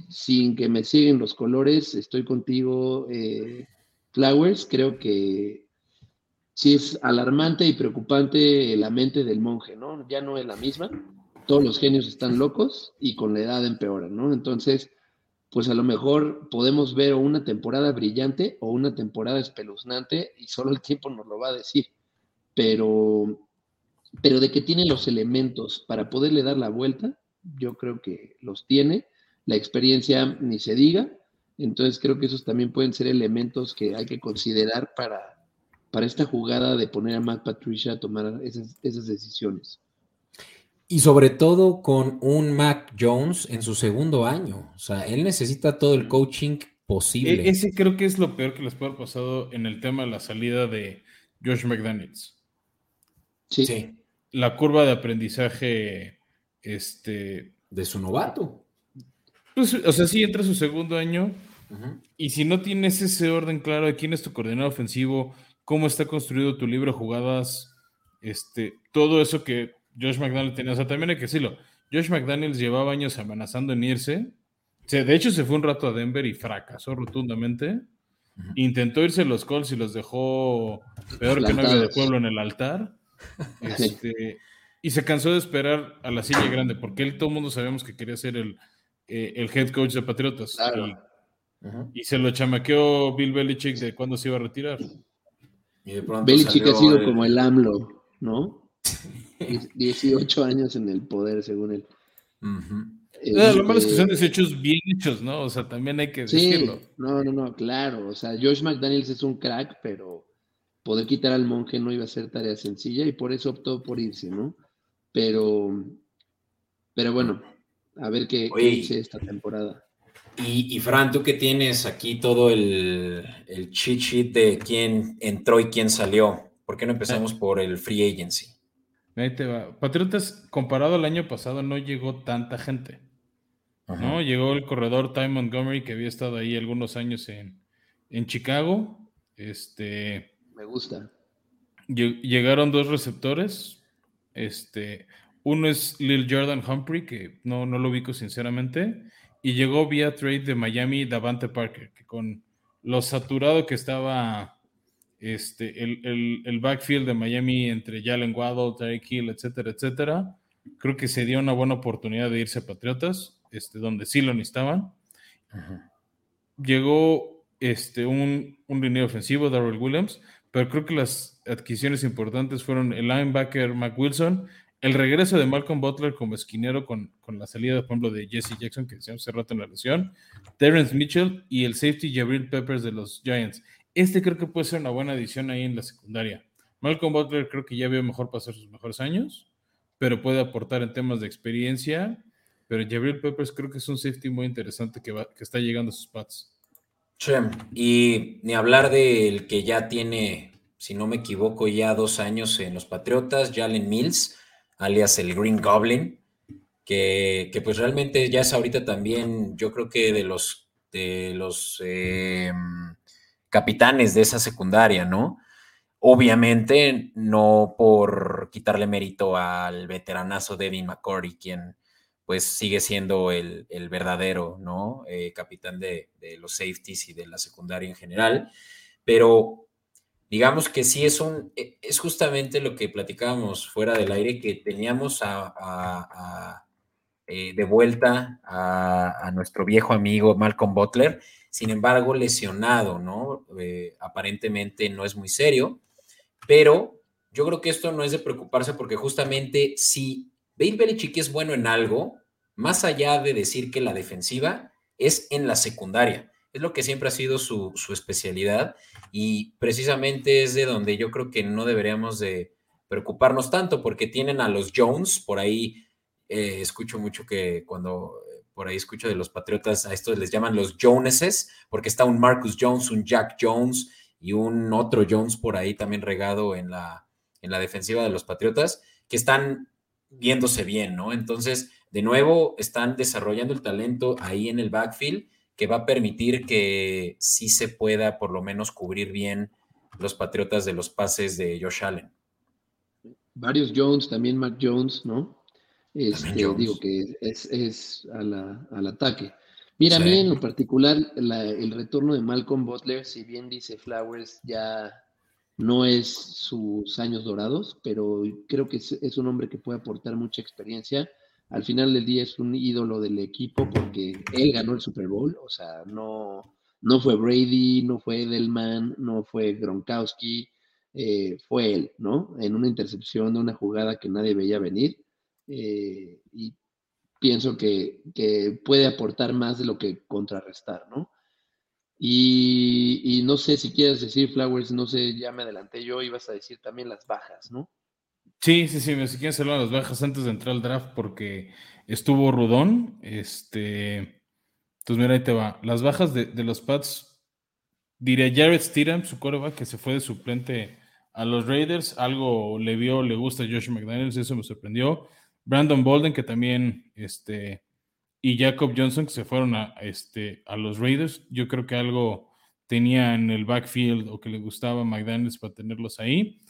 sin que me siguen los colores, estoy contigo, eh, Flowers. Creo que sí es alarmante y preocupante la mente del monje, ¿no? Ya no es la misma. Todos los genios están locos y con la edad empeoran, ¿no? Entonces, pues a lo mejor podemos ver una temporada brillante o una temporada espeluznante y solo el tiempo nos lo va a decir. Pero, pero de que tiene los elementos para poderle dar la vuelta, yo creo que los tiene la experiencia ni se diga. Entonces creo que esos también pueden ser elementos que hay que considerar para, para esta jugada de poner a Matt Patricia a tomar esas, decisiones. Y sobre todo con un Mac Jones en su segundo año. O sea, él necesita todo el coaching posible. E-, ese creo que es lo peor que les puede haber pasado en el tema de la salida de Josh McDaniels. Sí. La curva de aprendizaje este, de su novato. Pues, o sea, sí entra su segundo año. Y si no tienes ese orden claro de quién es tu coordinador ofensivo, cómo está construido tu libro de jugadas, este, todo eso que Josh McDaniels tenía. O sea, también hay que decirlo. Josh McDaniels llevaba años amenazando en irse. de hecho, se fue un rato a Denver y fracasó rotundamente. Intentó irse los Colts y los dejó peor que novia de pueblo en el altar. Este, y se cansó de esperar a la silla grande, porque él todo el mundo sabemos que quería ser el eh, el head coach de Patriotas. Y, se lo chamaqueó Bill Belichick de cuándo se iba a retirar. Belichick ha sido como el AMLO, ¿no? 18 años en el poder, según él. lo malo es que son 18 este bien hechos, ¿no? O sea, también hay que decirlo. No, no, no, claro. O sea, Josh McDaniels es un crack, pero poder quitar al monje no iba a ser tarea sencilla y por eso optó por irse, ¿no? Pero, pero bueno, A ver qué, qué Oye. dice esta temporada. Y, y Fran, tú que tienes aquí todo el, el cheat sheet de quién entró y quién salió, ¿por qué no empezamos por el free agency? Ahí te va. Patriotas, comparado al año pasado, no llegó tanta gente. Ajá. ¿no? Llegó el corredor Ty Montgomery, que había estado ahí algunos años en, en Chicago. Este, Me gusta. lle- llegaron dos receptores. Este, uno es Lil Jordan Humphrey, que no, no lo ubico sinceramente. Y llegó vía trade de Miami Davante Parker, que con lo saturado que estaba este, el, el- el backfield de Miami entre Jalen Waddle, Tyreek Hill, etcétera, etcétera, creo que se dio una buena oportunidad de irse a Patriotas, este, donde sí lo necesitaban. Ajá. Llegó este, un, un línea ofensivo, Darrell Williams, pero creo que las adquisiciones importantes fueron el linebacker Mac Wilson, el regreso de Malcolm Butler como esquinero con, con la salida, por ejemplo, de Jesse Jackson, que se hace rato en la lesión, Terrence Mitchell y el safety Jabril Peppers de los Giants. Este creo que puede ser una buena adición ahí en la secundaria. Malcolm Butler creo que ya vio mejor pasar sus mejores años, pero puede aportar en temas de experiencia. Pero Jabril Peppers creo que es un safety muy interesante que, va- que está llegando a sus pads. Y ni hablar del que ya tiene, si no me equivoco, ya dos años en los Patriotas, Jalen Mills, alias el Green Goblin, que, que pues realmente ya es ahorita también, yo creo que de los, de los eh, capitanes de esa secundaria, ¿no? Obviamente no por quitarle mérito al veteranazo Devin McCourty, quien pues sigue siendo el, el verdadero, ¿no? Eh, capitán de, de los safeties y de la secundaria en general, pero digamos que sí es un, e- es justamente lo que platicábamos fuera del aire, que teníamos a, eh, de vuelta a, a nuestro viejo amigo Malcolm Butler, sin embargo lesionado, ¿no? Eh, aparentemente no es muy serio, pero yo creo que esto no es de preocuparse porque justamente si Bill Belichick es bueno en algo, más allá de decir que la defensiva es en la secundaria. Es lo que siempre ha sido su, su especialidad y precisamente es de donde yo creo que no deberíamos de preocuparnos tanto porque tienen a los Jones, por ahí eh, escucho mucho que cuando eh, por ahí escucho de los Patriotas, a estos les llaman los Joneses, porque está un Marcus Jones, un Jack Jones y un otro Jones por ahí también regado en la, en la defensiva de los Patriotas, que están viéndose bien, ¿no? Entonces, de nuevo, están desarrollando el talento ahí en el backfield que va a permitir que sí se pueda por lo menos cubrir bien los Patriotas de los pases de Josh Allen. Varios Jones, también Mac Jones, ¿no? Este, Jones. digo que es, es a la- al ataque. Mira, Sí. a mí en lo particular, la- el retorno de Malcolm Butler, si bien dice Flowers, ya no es sus años dorados, pero creo que es, es un hombre que puede aportar mucha experiencia. Al final del día es un ídolo del equipo porque él ganó el Super Bowl, o sea, no, no fue Brady, no fue Edelman, no fue Gronkowski, eh, fue él, ¿no? En una intercepción de una jugada que nadie veía venir. eh, y pienso que, que puede aportar más de lo que contrarrestar, ¿no? Y, y no sé si quieres decir, Flowers, no sé, ya me adelanté yo, ibas a decir también las bajas, ¿no? Sí, sí, sí, si quieren hablar de las bajas antes de entrar al draft porque estuvo Rudón. Este, entonces mira, ahí te va. Las bajas de, los Pats, diría Jared Stidham, su coreback, que se fue de suplente a los Raiders. Algo le vio, le gusta Josh McDaniels, eso me sorprendió. Brandon Bolden, que también, este, y Jacob Johnson, que se fueron a, este, a los Raiders. Yo creo que algo tenía en el backfield o que le gustaba a McDaniels para tenerlos ahí.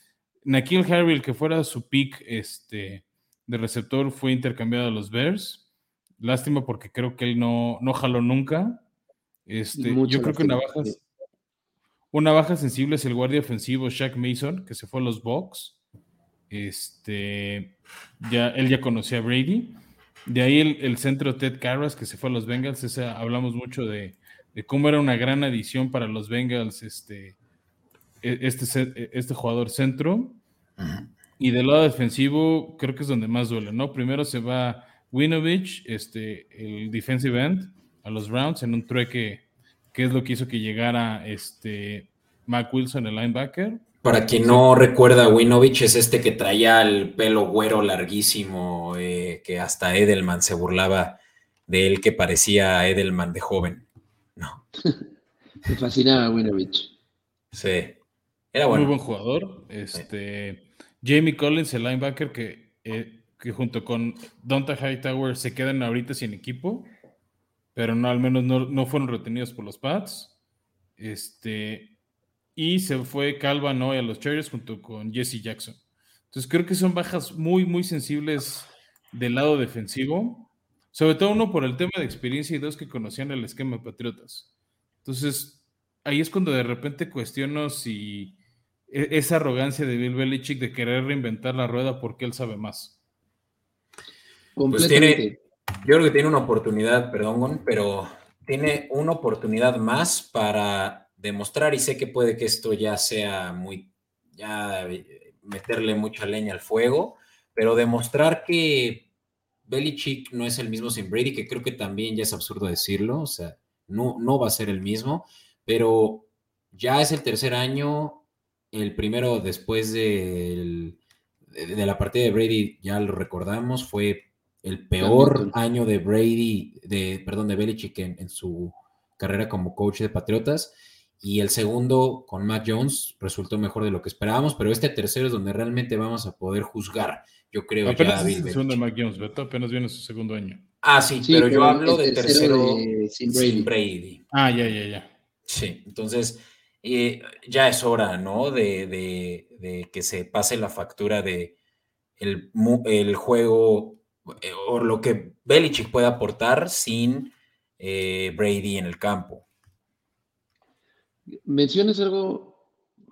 Nakil Harry, el que fuera su pick este, de receptor, fue intercambiado a los Bears. Lástima porque creo que él no, no jaló nunca. Este, yo creo que una baja, sí. una baja sensible es el guardia ofensivo Shaq Mason, que se fue a los Bucks. Este, ya, él ya conocía a Brady. De ahí el, el centro Ted Carras, que se fue a los Bengals. Esa, hablamos mucho de, de cómo era una gran adición para los Bengals este, este, ce- este jugador centro. Y del lado defensivo, creo que es donde más duele, ¿no? Primero se va Winovich, este, el defensive end, a los Browns en un trueque, que es lo que hizo que llegara este, Mac Wilson, el linebacker. Para quien no recuerda, Winovich es este que traía el pelo güero larguísimo, eh, que hasta Edelman se burlaba de él que parecía Edelman de joven. No. Me fascinaba Winovich. Sí. Era bueno. Muy buen jugador. Este, Jamie Collins, el linebacker que, eh, que junto con Donta Hightower se quedan ahorita sin equipo, pero no, al menos no, no fueron retenidos por los Pats. Este, y se fue Calvin hoy a los Chargers junto con Jesse Jackson. Entonces creo que son bajas muy, muy sensibles del lado defensivo, sobre todo uno por el tema de experiencia y dos que conocían el esquema de Patriotas. Entonces ahí es cuando de repente cuestiono si esa arrogancia de Bill Belichick de querer reinventar la rueda porque él sabe más. Pues tiene, yo creo que tiene una oportunidad, perdón, pero tiene una oportunidad más para demostrar y sé que puede que esto ya sea muy, ya meterle mucha leña al fuego, pero demostrar que Belichick no es el mismo sin Brady, que creo que también ya es absurdo decirlo, o sea, no, no va a ser el mismo, pero ya es el tercer año, el primero después de, de la partida de Brady, ya lo recordamos, fue el peor año de Brady, de, perdón, de Belichick en su carrera como coach de Patriotas y el segundo con Matt Jones resultó mejor de lo que esperábamos, pero este tercero es donde realmente vamos a poder juzgar, yo creo. Apenas es el segundo de Matt Jones, ¿verdad? Apenas viene su segundo año. Ah, sí, pero, yo hablo de tercero, sin, Brady. Ah, ya, ya, ya. Sí, entonces eh, ya es hora, ¿no? De, que se pase la factura de el, juego eh, o lo que Belichick puede aportar sin eh, Brady en el campo. Mencionas algo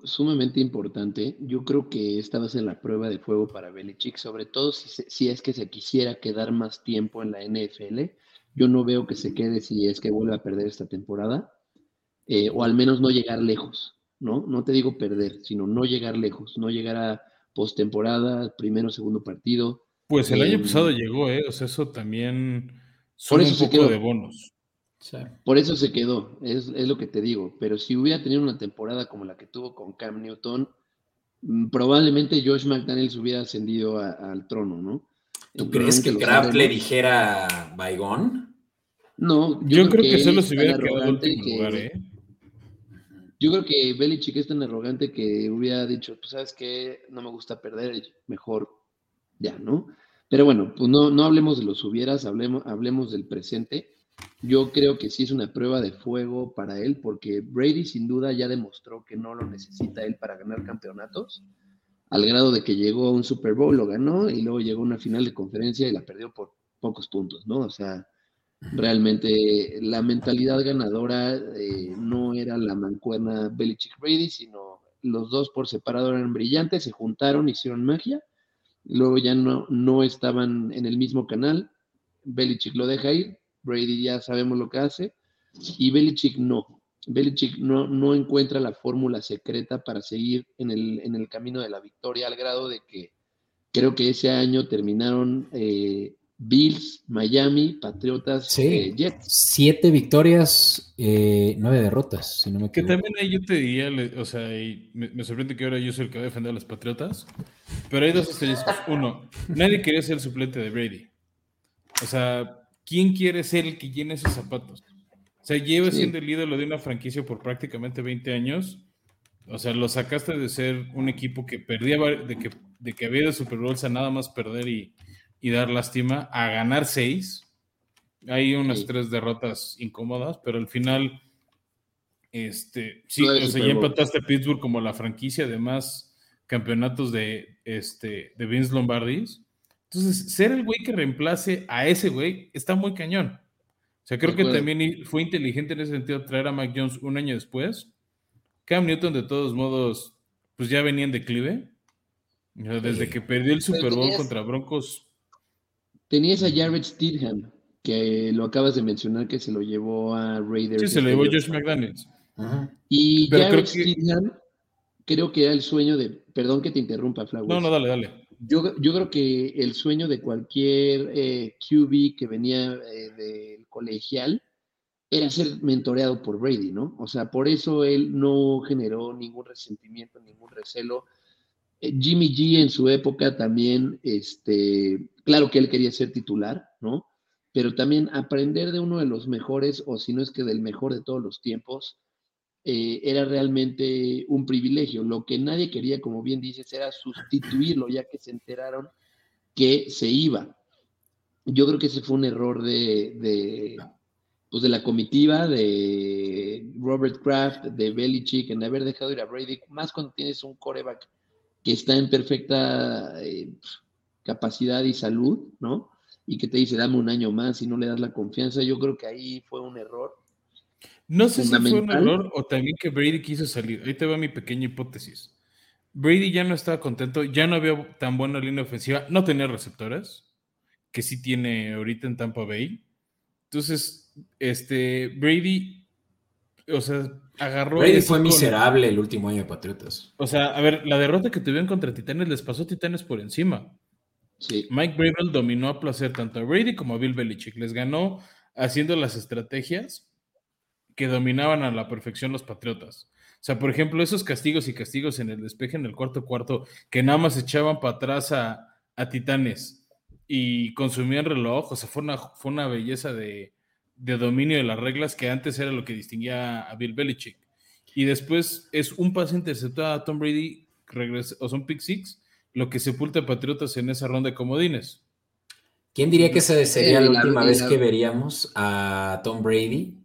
sumamente importante. Yo creo que esta va a ser la prueba de fuego para Belichick, sobre todo si, es que se quisiera quedar más tiempo en la NFL. Yo no veo que se quede si es que vuelve a perder esta temporada, eh, o al menos no llegar lejos, ¿no? No te digo perder, sino no llegar lejos, no llegar a postemporada, primero, segundo partido. Pues el año em, pasado llegó, ¿eh? O sea, eso también son un poco de bonos. Por eso se quedó, es, lo que te digo. Pero si hubiera tenido una temporada como la que tuvo con Cam Newton, mm, probablemente Josh McDaniels hubiera ascendido al trono, ¿no? ¿Tú crees que Kraft le dijera Baigón? No, yo, creo, que, solo se hubiera quedado último lugar, ¿eh? Yo creo que Belichick es tan arrogante que hubiera dicho, pues sabes qué, no me gusta perder, mejor ya, ¿no? Pero bueno, pues no, no hablemos de los hubieras, hablemos, hablemos del presente. Yo creo que sí es una prueba de fuego para él, porque Brady sin duda ya demostró que no lo necesita él para ganar campeonatos, al grado de que llegó a un Super Bowl, lo ganó y luego llegó a una final de conferencia y la perdió por pocos puntos, ¿no? O sea, realmente la mentalidad ganadora eh, no era la mancuerna Belichick Brady, sino los dos por separado eran brillantes, se juntaron, hicieron magia, luego ya no, no estaban en el mismo canal, Belichick lo deja ir, Brady ya sabemos lo que hace, y Belichick no. Belichick no, no encuentra la fórmula secreta para seguir en el, en el, camino de la victoria, al grado de que creo que ese año terminaron eh, Bills, Miami, Patriotas, eh, Jets. Siete victorias, eh, nueve derrotas, si no me Que también ahí yo te diría, o sea, me, sorprende que ahora yo soy el que va a defender a los Patriotas, pero hay dos asteriscos. Uno, nadie quería ser el suplente de Brady. O sea, ¿quién quiere ser el que llene esos zapatos? O sea, lleva siendo el ídolo de una franquicia por prácticamente 20 años. O sea, lo sacaste de ser un equipo que perdía, de que, de que había de Super Bowl a nada más perder y, dar lástima, a ganar seis. Hay unas tres derrotas incómodas, pero al final, este, sí, o sea, ya empataste a Pittsburgh como la franquicia de más campeonatos de, este, de Vince Lombardis. Entonces, ser el güey que reemplace a ese güey está muy cañón. O sea, creo que también fue inteligente en ese sentido traer a Mac Jones un año después. Cam Newton, de todos modos, pues ya venía en declive. Desde que perdió el Super Bowl contra Broncos. Tenías a Jared Stidham, que lo acabas de mencionar, que se lo llevó a Raiders. Sí, se lo llevó Josh McDaniels. Y Jared Stidham, creo que era el sueño de. Perdón que te interrumpa, Flowers. No, no, dale, dale. Yo, yo creo que el sueño de cualquier eh, QB que venía eh, del colegial era ser mentoreado por Brady, ¿no? O sea, por eso él no generó ningún resentimiento, ningún recelo. Eh, Jimmy G en su época también, este, claro que él quería ser titular, ¿no? pero también aprender de uno de los mejores, o si no es que del mejor de todos los tiempos, eh, era realmente un privilegio. Lo que nadie quería, como bien dices, era sustituirlo, ya que se enteraron que se iba. Yo creo que ese fue un error de, de, pues de la comitiva, de Robert Kraft, de Belichick, en haber dejado ir a Brady, más cuando tienes un coreback que está en perfecta eh, capacidad y salud, ¿no? Y que te dice, dame un año más y no le das la confianza. Yo creo que ahí fue un error. No sé si fue un error o también que Brady quiso salir. Ahí te va mi pequeña hipótesis. Brady ya no estaba contento, ya no había tan buena línea ofensiva, no tenía receptores, que sí tiene ahorita en Tampa Bay. Entonces, este, Brady, o sea, agarró. Brady fue miserable el último año de Patriotas. O sea, a ver, la derrota que tuvieron contra Titanes les pasó a Titanes por encima. Sí. Mike Bravel dominó a placer tanto a Brady como a Bill Belichick. Les ganó haciendo las estrategias que dominaban a la perfección los Patriotas. O sea, por ejemplo, esos castigos y castigos en el despeje en el cuarto cuarto que nada más echaban para atrás a, Titanes y consumían reloj, o sea, fue una, fue una belleza de, dominio de las reglas que antes era lo que distinguía a Bill Belichick. Y después es un pase interceptado a Tom Brady, o son pick six, lo que sepulta a Patriotas en esa ronda de comodines. ¿Quién diría que esa sería la última vez que veríamos a Tom Brady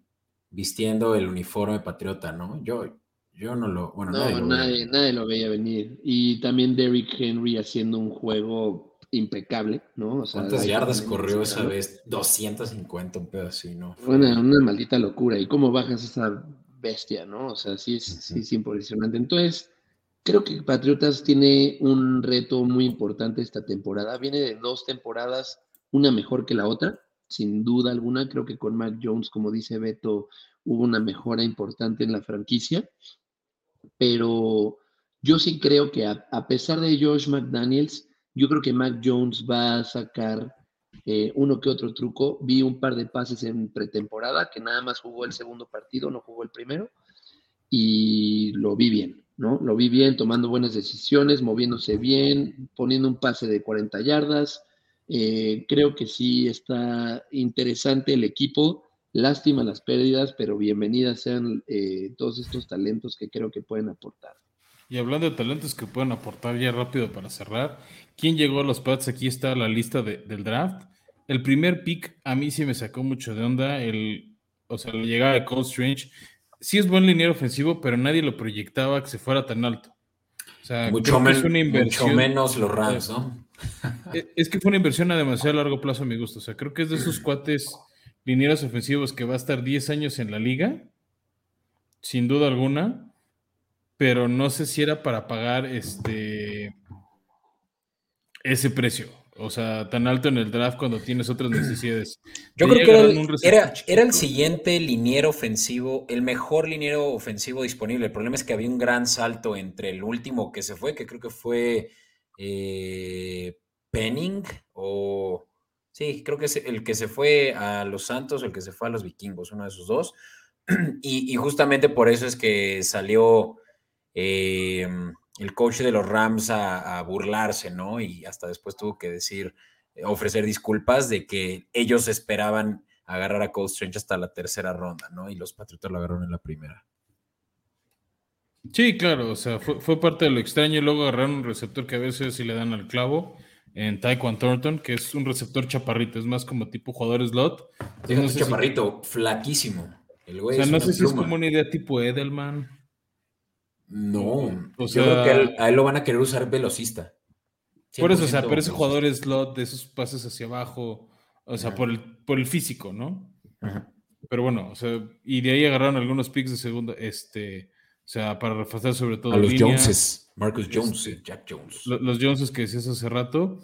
vistiendo el uniforme patriota, no? Yo, yo no lo. Bueno, no, nadie, nadie, lo veía venir. Y también Derrick Henry haciendo un juego impecable, ¿no? O sea, ¿Cuántas yardas corrió esa vez? 250, un pedo así, ¿no? Una, una maldita locura. ¿Y cómo bajas esa bestia, no? O sea, sí es, sí es impresionante. Entonces, creo que Patriotas tiene un reto muy importante esta temporada. Viene de dos temporadas, una mejor que la otra, sin duda alguna. Creo que con Mac Jones, como dice Beto, hubo una mejora importante en la franquicia pero yo sí creo que a, pesar de Josh McDaniels, yo creo que Mac Jones va a sacar eh, uno que otro truco. Vi un par de pases en pretemporada, que nada más jugó el segundo partido, no jugó el primero, y lo vi bien, ¿no? Lo vi bien, tomando buenas decisiones, moviéndose bien, poniendo un pase de 40 yardas. Eh, creo que sí está interesante el equipo. Lástima las pérdidas, pero bienvenidas sean eh, todos estos talentos que creo que pueden aportar. Y hablando de talentos que pueden aportar ya rápido para cerrar, ¿quién llegó a los Pats? Aquí está la lista del draft. El primer pick a mí sí me sacó mucho de onda, el, o sea, la llegada de Cole Strange. Sí es buen liniero ofensivo, pero nadie lo proyectaba que se fuera tan alto. O sea, mucho, mucho menos los Rams, ¿no? Es, es que fue una inversión a demasiado largo plazo a mi gusto. O sea, creo que es de esos cuates linieros ofensivos que va a estar 10 años en la liga, sin duda alguna, pero no sé si era para pagar este ese precio. O sea, tan alto en el draft cuando tienes otras necesidades. Yo creo que era el, era, el siguiente liniero ofensivo, el mejor liniero ofensivo disponible. El problema es que había un gran salto entre el último que se fue, que creo que fue eh, Penning o Sí, creo que es el que se fue a los Santos, el que se fue a los Vikingos, uno de esos dos. Y, justamente por eso es que salió eh, el coach de los Rams a, burlarse, ¿no? Y hasta después tuvo que decir, eh, ofrecer disculpas de que ellos esperaban agarrar a Cole Strange hasta la tercera ronda, ¿no? Y los Patriotas lo agarraron en la primera. Sí, claro, o sea, fue, fue parte de lo extraño y luego agarraron un receptor que a veces sí le dan al clavo en Taekwondo Thornton, que es un receptor chaparrito, es más como tipo jugador slot. Es un chaparrito, flaquísimo. El güey o sea, no sé si es como una idea tipo Edelman. No, o sea, yo creo que a él, lo van a querer usar velocista. Por eso, o sea, pero ese jugador slot de esos pases hacia abajo, o sea, por el, por el físico, ¿no? Pero bueno, o sea, y de ahí agarraron algunos picks de segunda, este, o sea, para reforzar sobre todo. A los Joneses. Marcus Jones, este, Jack Jones. Los Joneses que decías hace rato.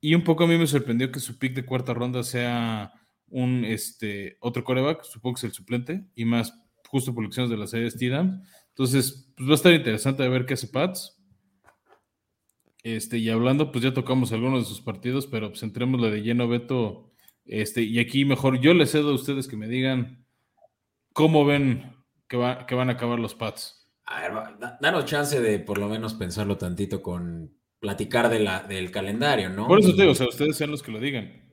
Y un poco a mí me sorprendió que su pick de cuarta ronda sea un este, otro coreback, supongo que es el suplente, y más justo por lecciones de la serie Steedham. Entonces, pues va a estar interesante ver qué hace Pats. Este, y hablando, pues ya tocamos algunos de sus partidos, pero pues la de lleno, Beto. Este, y aquí mejor yo les cedo a ustedes que me digan cómo ven que, va, que van a acabar los Pats. A ver, danos chance de por lo menos pensarlo tantito con platicar de la, del calendario, ¿no? Por eso te digo, o sea, ustedes sean los que lo digan.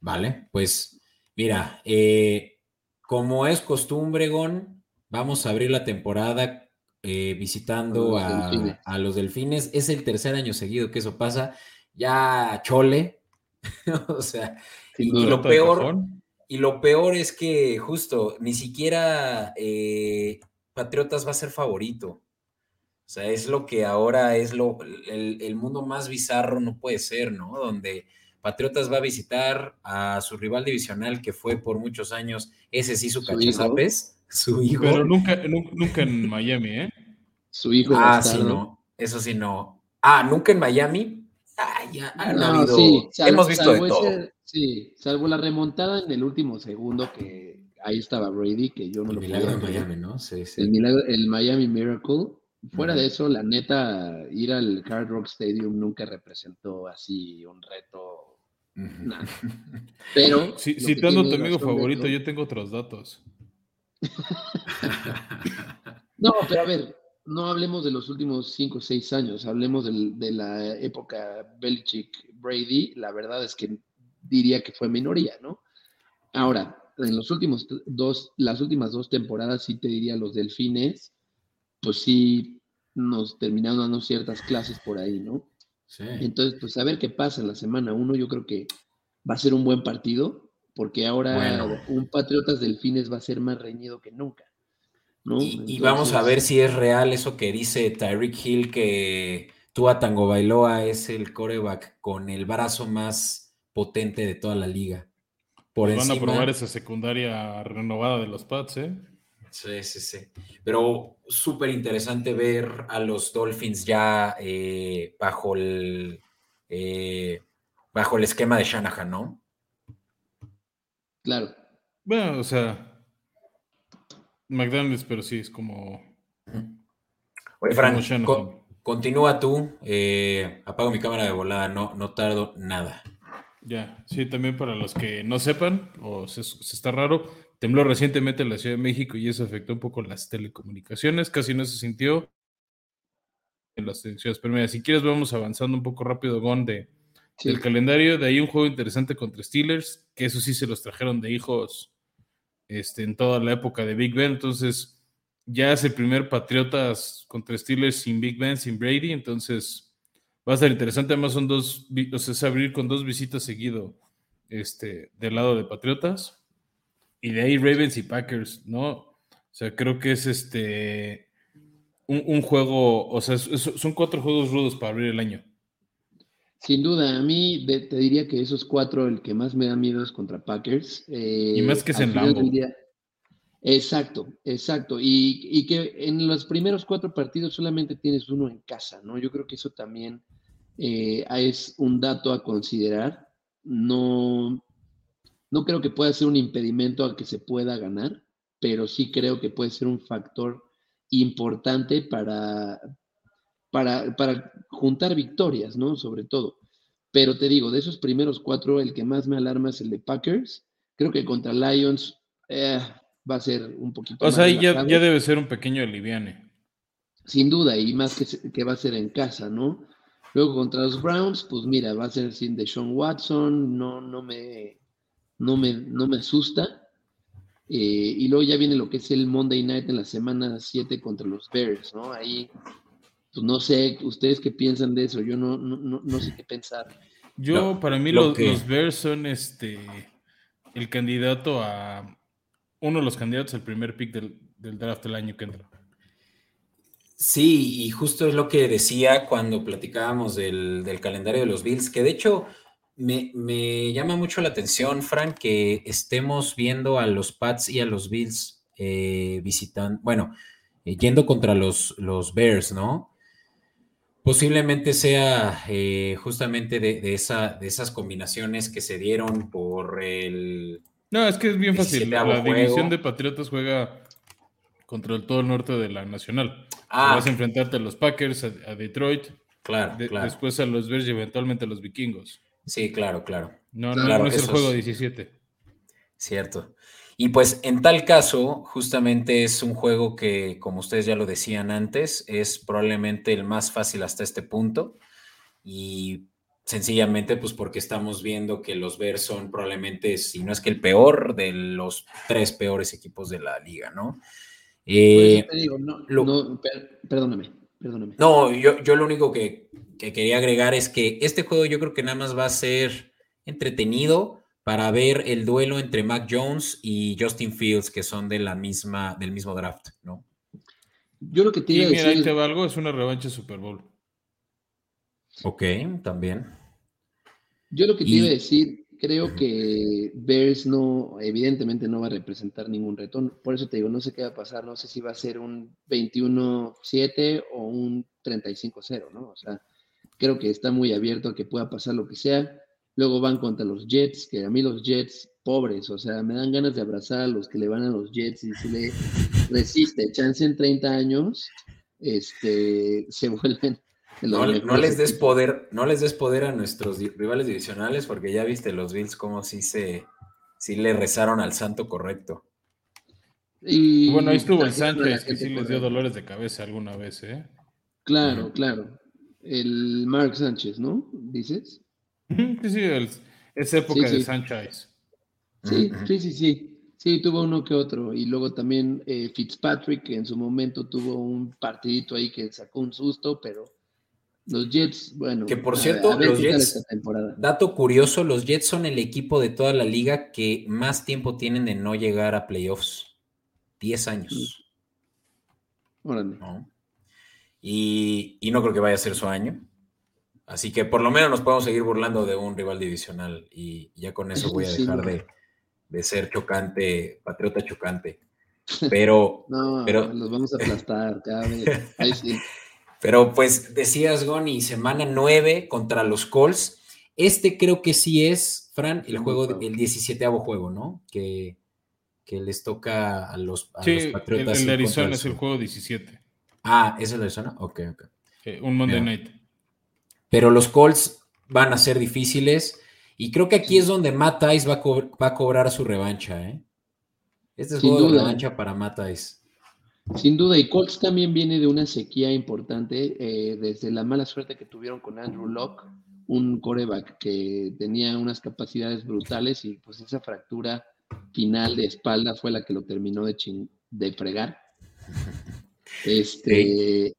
Vale, pues Mira, eh, como es costumbre, Gon, vamos a abrir la temporada eh, visitando a, los delfines. Es el tercer año seguido que eso pasa. Ya chole. o sea, y, lo peor, y lo peor es que justo ni siquiera eh, Patriotas va a ser favorito. O sea, es lo que ahora es lo, el, el mundo más bizarro no puede ser, ¿no? Donde Patriotas va a visitar a su rival divisional que fue por muchos años, ese sí su, cachazapes, su hijo. Pero nunca, nunca en Miami, ¿eh? Su hijo. Ah, sí, no. Eso sí, no. Ah, nunca en Miami. Ah, ya, sí, hemos visto de todo. sí, salvo la remontada en el último segundo que ahí estaba Brady, que yo no el milagro de Miami, ¿no? Sí, sí. El, milagro, el Miami Miracle. Fuera de eso, la neta, ir al Hard Rock Stadium nunca representó así un reto pero. Si, citando tu amigo favorito, yo tengo otros datos. no, pero a ver, no hablemos de los últimos 5 o 6 años, hablemos de la época Belichick-Brady. La verdad es que diría que fue minoría, ¿no? Ahora, en los últimos dos, las últimas dos temporadas, sí te diría los delfines, pues sí nos terminaron dando ciertas clases por ahí, ¿no? Entonces, pues a ver qué pasa en la semana uno. Yo creo que va a ser un buen partido, porque ahora un Patriotas Delfines va a ser más reñido que nunca. Y, vamos a ver si es real eso que dice Tyreek Hill, que Tua Tango Bailoa es el coreback con el brazo más potente de toda la liga. Por pues van a probar esa secundaria renovada de los Pats, ¿eh? Sí, sí, sí. Pero súper interesante ver a los Dolphins ya eh, bajo el eh, bajo el esquema de Shanahan, ¿no? Claro. Bueno, o sea, McDonald's, pero sí es como. Oye, Fran, continúa tú. Eh, apago mi cámara de volada, no, no tardo nada. Ya, sí, también para los que no sepan, o se está raro, Tembló recientemente en la Ciudad de México y eso afectó un poco las telecomunicaciones, casi no se sintió en las ciudades. Pero mira, si quieres vamos avanzando un poco rápido, Gon, de, del calendario. De ahí un juego interesante contra Steelers, que eso sí se los trajeron de hijos este, en toda la época de Big Ben. Entonces, ya es el primer Patriotas contra Steelers sin Big Ben, sin Brady. Entonces, va a ser interesante. Además, son dos, o sea, es abrir con dos visitas seguido este, del lado de Patriotas. Y de ahí Ravens y Packers, ¿no? O sea, creo que es este un, juego, o sea, son cuatro juegos rudos para abrir el año. Sin duda, a mí te diría que esos cuatro, el que más me da miedo es contra Packers. y más que es en Lambo. exacto, exacto. Y, y, que en los primeros cuatro partidos solamente tienes uno en casa, ¿no? Yo creo que eso también eh, es un dato a considerar. No, no creo que pueda ser un impedimento a que se pueda ganar, pero sí creo que puede ser un factor importante para, para, para juntar victorias, ¿no? Sobre todo. Pero te digo, de esos primeros cuatro, el que más me alarma es el de Packers. Creo que contra Lions eh, va a ser un poquito. O sea, ahí ya, debe ser un pequeño aliviane. Sin duda, y más que, que va a ser en casa, ¿no? Luego contra los Browns, pues mira, va a ser sin Deshaun Watson, no, no me, no me, no me asusta. Eh, y luego ya viene lo que es el Monday Night en la semana 7 contra los Bears, ¿no? Ahí, pues no sé, ustedes qué piensan de eso, yo no, no, no, sé qué pensar. Yo, para mí, los, Bears son este el candidato a uno de los candidatos al primer pick del, draft del año que entra. Sí, y justo es lo que decía cuando platicábamos del, del calendario de los Bills, que de hecho me, llama mucho la atención, Frank, que estemos viendo a los Pats y a los Bills eh, visitando, bueno, eh, yendo contra los, los Bears, ¿no? Posiblemente sea eh, justamente de, esa, de esas combinaciones que se dieron por el... No, es que es bien fácil. La división de Patriotas juega contra todo el norte de la Nacional. Ah. Vas a enfrentarte a los Packers, a, Detroit. Claro, Después a los Bears y eventualmente a los Vikingos. Sí, claro, claro. No, no, es el juego 17. Cierto. Y pues en tal caso, justamente es un juego que, como ustedes ya lo decían antes, es probablemente el más fácil hasta este punto. Y sencillamente pues porque estamos viendo que los Bears son probablemente, si no es que el peor, de los tres peores equipos de la liga, ¿no? Eh, te digo, no, no perdóname, perdóname. No, yo, yo lo único que, que, quería agregar es que este juego yo creo que nada más va a ser entretenido para ver el duelo entre Mac Jones y Justin Fields, que son de la misma, del mismo draft, ¿no? Yo lo que te iba decir. te algo, es una revancha Super Bowl. Ok, también. Yo lo que te iba a decir creo que Bears no, evidentemente no va a representar ningún reto. Por eso te digo, no sé qué va a pasar. No sé si va a ser un 21-7 o un 35-0, ¿no? O sea, creo que está muy abierto a que pueda pasar lo que sea. Luego van contra los Jets, que a mí los Jets, pobres, o sea, me dan ganas de abrazar a los que le van a los Jets y si le resiste, chance en 30 años, este, se vuelven no, les des poder, no les des poder a nuestros rivales divisionales, porque ya viste los Bills como si se si le rezaron al santo correcto. Y bueno, ahí estuvo el Sánchez, que sí les dio dolores de cabeza alguna vez, ¿eh? Claro, claro. El Mark Sánchez, ¿no? ¿Dices? Sí, sí, es época de Sánchez. Sí, sí, sí, sí. Sí, tuvo uno que otro. Y luego también eh, Fitzpatrick, que en su momento tuvo un partidito ahí que sacó un susto, pero los Jets, bueno. Que por cierto, los Jets, dato curioso, los Jets son el equipo de toda la liga que más tiempo tienen de no llegar a playoffs. 10 años. Y, no creo que vaya a ser su año. Así que por lo menos nos podemos seguir burlando de un rival divisional. Y ya con eso voy a dejar de, de, ser chocante, patriota chocante. Pero. no, pero... los vamos a aplastar cada vez. Ahí sí. Pero pues decías, Goni, semana 9 contra los Colts. Este creo que sí es, Fran, el juego, el 17 juego, ¿no? Que, que, les toca a los, Patriotas. El, Arizona es el juego 17. Ah, ¿es el Arizona? Ok, ok. un Monday Night. Pero los Colts van a ser difíciles. Y creo que aquí es donde Matt Ice va a, cobrar su revancha, ¿eh? Este es juego de revancha para Matt Ice. Sin duda, y Colts también viene de una sequía importante eh, desde la mala suerte que tuvieron con Andrew Locke, un coreback que tenía unas capacidades brutales y pues esa fractura final de espalda fue la que lo terminó de, de fregar. Este,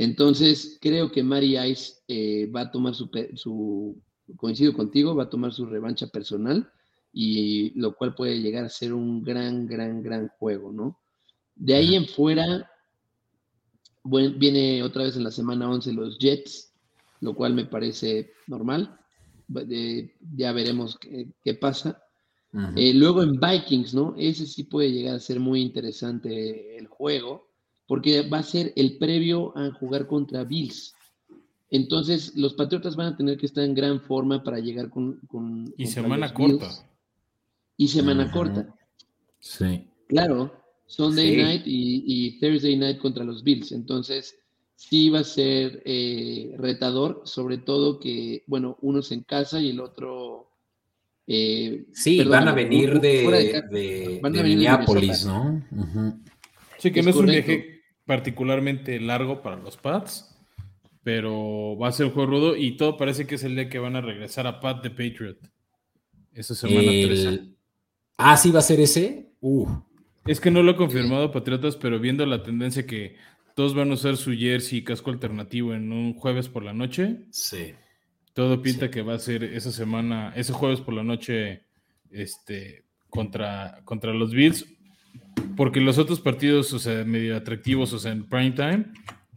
Entonces, creo que Mary Ice eh, va a tomar su, su, coincido contigo, va a tomar su revancha personal y lo cual puede llegar a ser un gran, gran, gran juego, ¿no? De ahí en fuera, viene otra vez en la semana 11 los Jets, lo cual me parece normal. ya veremos qué, pasa. Eh, luego en Vikings, ¿no? Ese sí puede llegar a ser muy interesante el juego, porque va a ser el previo a jugar contra Bills. Entonces, los Patriotas van a tener que estar en gran forma para llegar con. y semana corta. Y semana corta. Sí. Claro, Sunday night y, Thursday night contra los Bills. Entonces, sí va a ser eh, retador, sobre todo que, bueno, uno es en casa y el otro. Eh, sí, van a venir de, de, Minneapolis, ¿no? Sí, que no es un viaje particularmente largo para los Pats, pero va a ser un juego rudo y todo parece que es el día que van a regresar a Pat de Patriot. Esa semana 13. Ah, sí, va a ser ese. Uh. Es que no lo he confirmado Patriotas, pero viendo la tendencia que todos van a usar su jersey y casco alternativo en un jueves por la noche. Sí. Todo pinta que va a ser esa semana, ese jueves por la noche, este, contra, contra los Bills. Porque los otros partidos, o sea, medio atractivos, o sea, en prime time,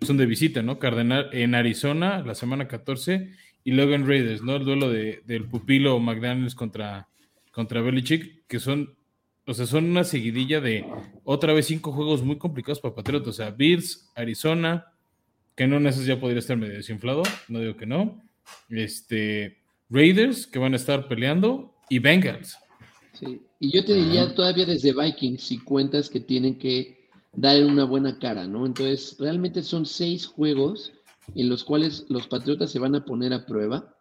son de visita, ¿no? Cardenal en Arizona, la semana 14, y luego en Raiders, ¿no? El duelo de, del pupilo McDaniels contra, contra Belichick, que son o sea, son una seguidilla de otra vez cinco juegos muy complicados para Patriotas. O sea, Bills, Arizona, que no en esos ya podría estar medio desinflado, no digo que no. Este, Raiders, que van a estar peleando, y Bengals. Sí, y yo te diría todavía desde Vikings, si cuentas que tienen que dar una buena cara, ¿no? Entonces, realmente son seis juegos en los cuales los Patriotas se van a poner a prueba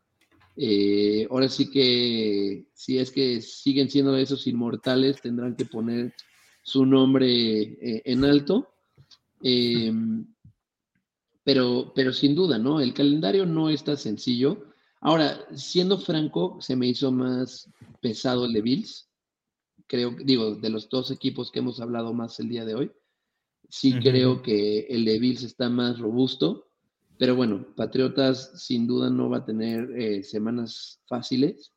eh, ahora sí que si es que siguen siendo esos inmortales, tendrán que poner su nombre eh, en alto. Em, pero, pero sin duda, ¿no? El calendario no está sencillo. Ahora, siendo franco, se me hizo más pesado el de Bills. Creo, digo, de los dos equipos que hemos hablado más el día de hoy, sí creo que el de Bills está más robusto. Pero bueno, Patriotas sin duda no va a tener eh, semanas fáciles.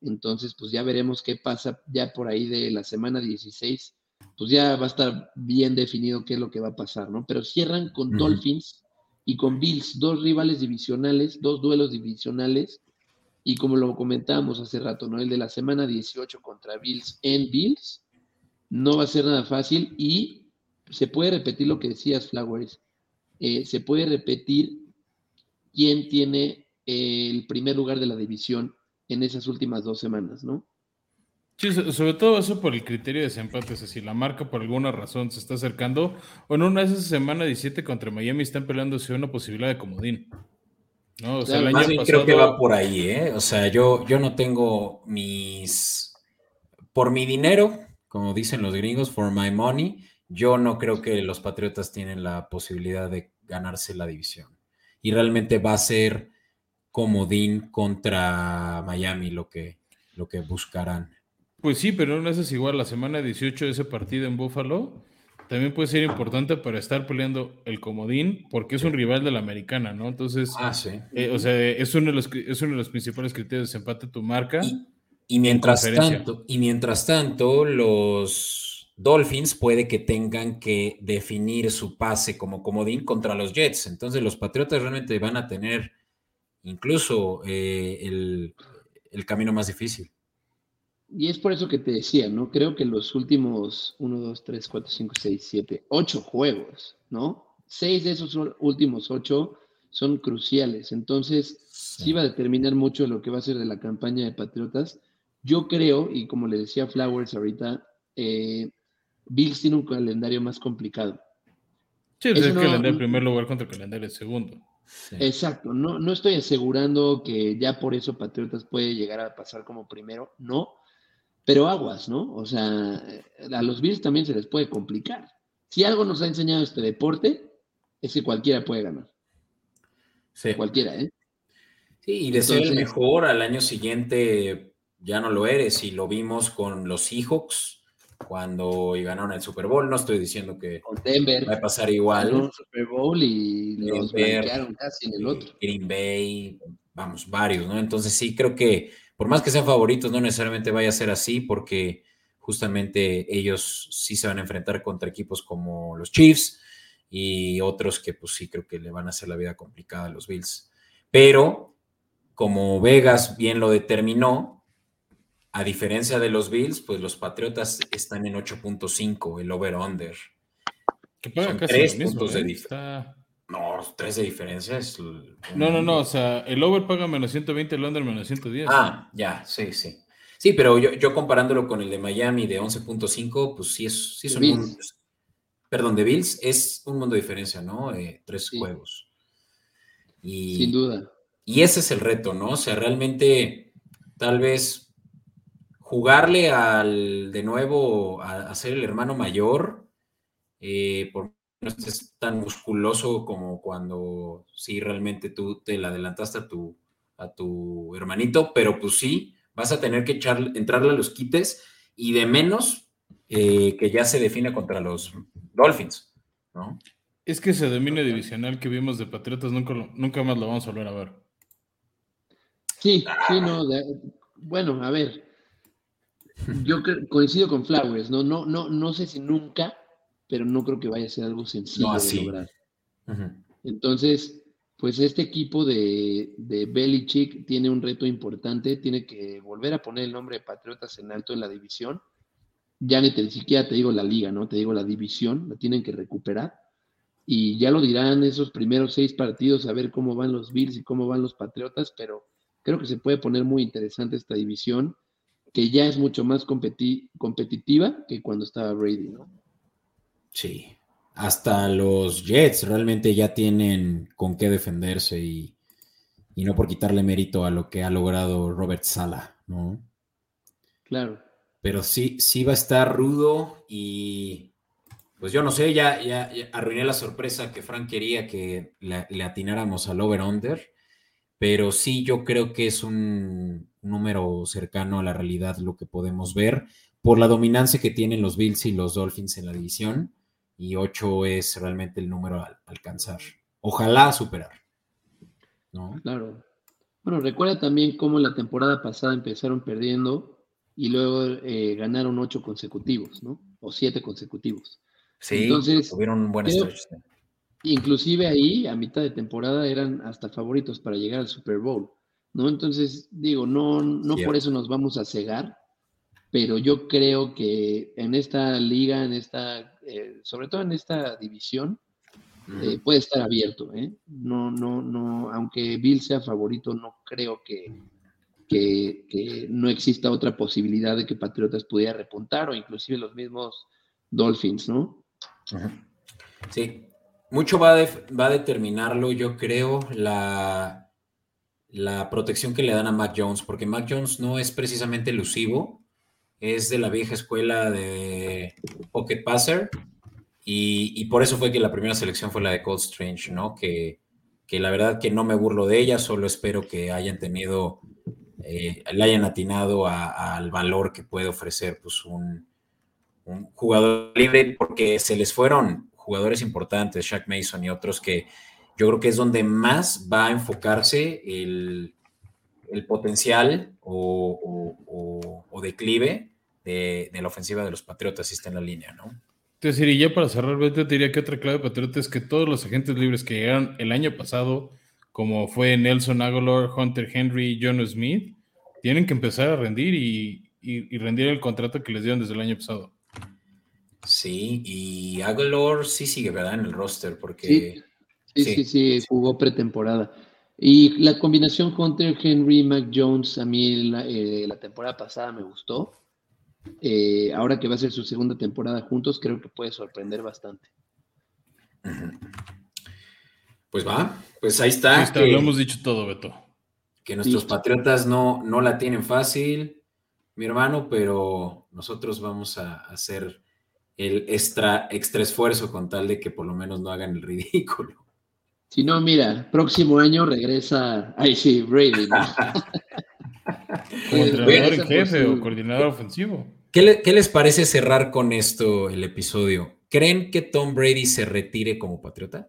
Entonces, pues ya veremos qué pasa ya por ahí de la semana 16. Pues ya va a estar bien definido qué es lo que va a pasar, ¿no? Pero cierran con. Dolphins y con Bills, dos rivales divisionales, dos duelos divisionales. Y como lo comentábamos hace rato, ¿no? El de la semana 18 contra Bills en Bills no va a ser nada fácil y se puede repetir lo que decías, Flowers. Eh, se puede repetir quién tiene eh, el primer lugar de la división en esas últimas dos semanas, ¿no? Sí, so- sobre todo eso por el criterio de desempate. Sea, si la marca por alguna razón se está acercando, o en una de esas semana 17 contra Miami están peleándose una posibilidad de comodín. ¿No? O sea, el año Más bien pasado. creo que va por ahí, ¿eh? O sea, yo, yo no tengo mis. Por mi dinero, como dicen los gringos, for my money, yo no creo que los Patriotas tienen la posibilidad de ganarse la división. Y realmente va a ser comodín contra Miami lo que, lo que buscarán. Pues sí, pero no es igual. La semana 18 de ese partido en Buffalo también puede ser importante para estar peleando el comodín, porque es un rival de la americana, ¿no? Entonces, Ah, sí. eh, o sea, es uno, de los, es uno de los principales criterios de desempate tu marca. Y, y mientras tanto, y mientras tanto, los Dolphins puede que tengan que definir su pase como comodín contra los Jets. Entonces, los Patriotas realmente van a tener incluso eh, el, el camino más difícil. Y es por eso que te decía, ¿no? Creo que los últimos 1, 2, 3, 4, 5, 6, 7, 8 juegos, ¿no? Seis de esos últimos ocho son cruciales. Entonces, sí. va a determinar mucho lo que va a ser de la campaña de Patriotas. Yo creo, y como le decía Flowers ahorita, eh, Bills tiene un calendario más complicado. Sí, es Eso el no- calendario en primer lugar contra el calendario en segundo. Sí. Exacto, no, no estoy asegurando que ya por eso Patriotas puede llegar a pasar como primero, no, pero aguas, ¿no? O sea, a los Bills también se les puede complicar. Si algo nos ha enseñado este deporte, es que cualquiera puede ganar, Sí. cualquiera, ¿eh? Sí, y de ser el mejor al año siguiente ya no lo eres. Y lo vimos con los Seahawks cuando ganaron el Super Bowl. No estoy diciendo que Con Denver, va a pasar igual. un Super Bowl y los Denver, blanquearon casi en el otro. Green Bay, vamos, varios, ¿no? Entonces sí creo que por más que sean favoritos, no necesariamente vaya a ser así porque justamente ellos sí se van a enfrentar contra equipos como los Chiefs y otros que pues sí creo que le van a hacer la vida complicada a los Bills. Pero como Vegas bien lo determinó, a diferencia de los Bills, pues los Patriotas están en 8.5, el over-under. Son tres mismo, puntos de ¿eh? dif- Está- No, tres de diferencia es... No, no, no, o sea, el over paga menos 120, el under menos 110. Ah, ya, sí, sí. Sí, pero yo, yo comparándolo con el de Miami de 11.5, pues sí es, sí es un Bills. mundo- Perdón, de Bills es un mundo de diferencia, ¿no? Eh, tres Sí. juegos. Y, Sin duda. y ese es el reto, ¿no? O sea, realmente tal vez jugarle al de nuevo a, a ser el hermano mayor, eh, por no estés tan musculoso como cuando sí realmente tú te la adelantaste a tu, a tu hermanito, pero pues sí, vas a tener que echar, entrarle a los quites y de menos eh, que ya se define contra los Dolphins, ¿no? Es que ese dominio divisional que vimos de Patriotas nunca, nunca más lo vamos a volver a ver. Sí, sí, no. de- bueno, a ver. Yo coincido con Flowers, ¿no? No, no, no sé si nunca, pero no creo que vaya a ser algo sencillo No de lograr. Entonces, pues este equipo de, de Belichick tiene un reto importante, tiene que volver a poner el nombre de Patriotas en alto en la división. Ya ni, te, ni siquiera te digo la liga, ¿no? Te digo la división, la tienen que recuperar. Y ya lo dirán esos primeros seis partidos, a ver cómo van los Bills y cómo van los Patriotas, pero creo que se puede poner muy interesante esta división, que ya es mucho más competi- competitiva que cuando estaba Brady, ¿no? Sí, hasta los Jets realmente ya tienen con qué defenderse y, y no por quitarle mérito a lo que ha logrado Robert Sala, ¿no? Claro. Pero sí, sí va a estar rudo y pues yo no sé, ya, ya, ya arruiné la sorpresa que Frank quería que le, le atináramos al over-under, pero sí yo creo que es un número cercano a la realidad lo que podemos ver por la dominancia que tienen los Bills y los Dolphins en la división, y 8 es realmente el número a alcanzar. Ojalá superar. ¿no? Claro. Bueno, recuerda también cómo la temporada pasada empezaron perdiendo y luego eh, ganaron ocho consecutivos, ¿no? O siete consecutivos. Sí, Entonces, tuvieron un buen creo- stretch. sí. Inclusive ahí, a mitad de temporada, eran hasta favoritos para llegar al Super Bowl, ¿no? Entonces, digo, no, no por eso nos vamos a cegar, pero yo creo que en esta liga, en esta, eh, sobre todo en esta división, eh, puede estar abierto, ¿eh? No, no, no, aunque Bill sea favorito, no creo que, que, que no exista otra posibilidad de que Patriotas pudiera repuntar o inclusive los mismos Dolphins, ¿no? Sí, mucho va va a determinarlo, yo creo, la, la protección que le dan a Mac Jones, porque Mac Jones no es precisamente elusivo, es de la vieja escuela de Pocket Passer, y, por eso fue que la primera selección fue la de Cold Strange, ¿no? Que, que la verdad que no me burlo de ella, solo espero que hayan tenido, eh, le hayan atinado al valor que puede ofrecer pues un, jugador libre porque se les fueron jugadores importantes, Shaq Mason y otros que yo creo que es donde más va a enfocarse el, el potencial o declive de, de la ofensiva de los Patriotas si está en la línea, ¿no? Decir, y ya para cerrar, te diría que otra clave de Patriota es que todos los agentes libres que llegaron el año pasado, como fue Nelson Aguilar, Hunter Henry, John Smith, tienen que empezar a rendir y, y- y rendir el contrato que les dieron desde el año pasado. Sí, y Aguilar sí sigue, ¿verdad? En el roster, porque Sí. Sí, Sí. sí, sí, jugó pretemporada. Y la combinación Hunter Henry, Mac Jones, a mí la, eh, la temporada pasada me gustó. Eh, ahora que va a ser su segunda temporada juntos, creo que puede sorprender bastante. pues va, pues ahí está. Ahí está, que- lo hemos dicho todo, Beto. que nuestros Listo. patriotas no, no la tienen fácil, mi hermano, pero nosotros vamos a hacer el extra, extra esfuerzo con tal de que por lo menos no hagan el ridículo. Si no, mira, próximo año regresa, ay sí, Brady. ¿no? Como entrenador en jefe o coordinador ofensivo. ¿Qué, le- qué les parece cerrar con esto el episodio? ¿Creen que Tom Brady se retire como patriota?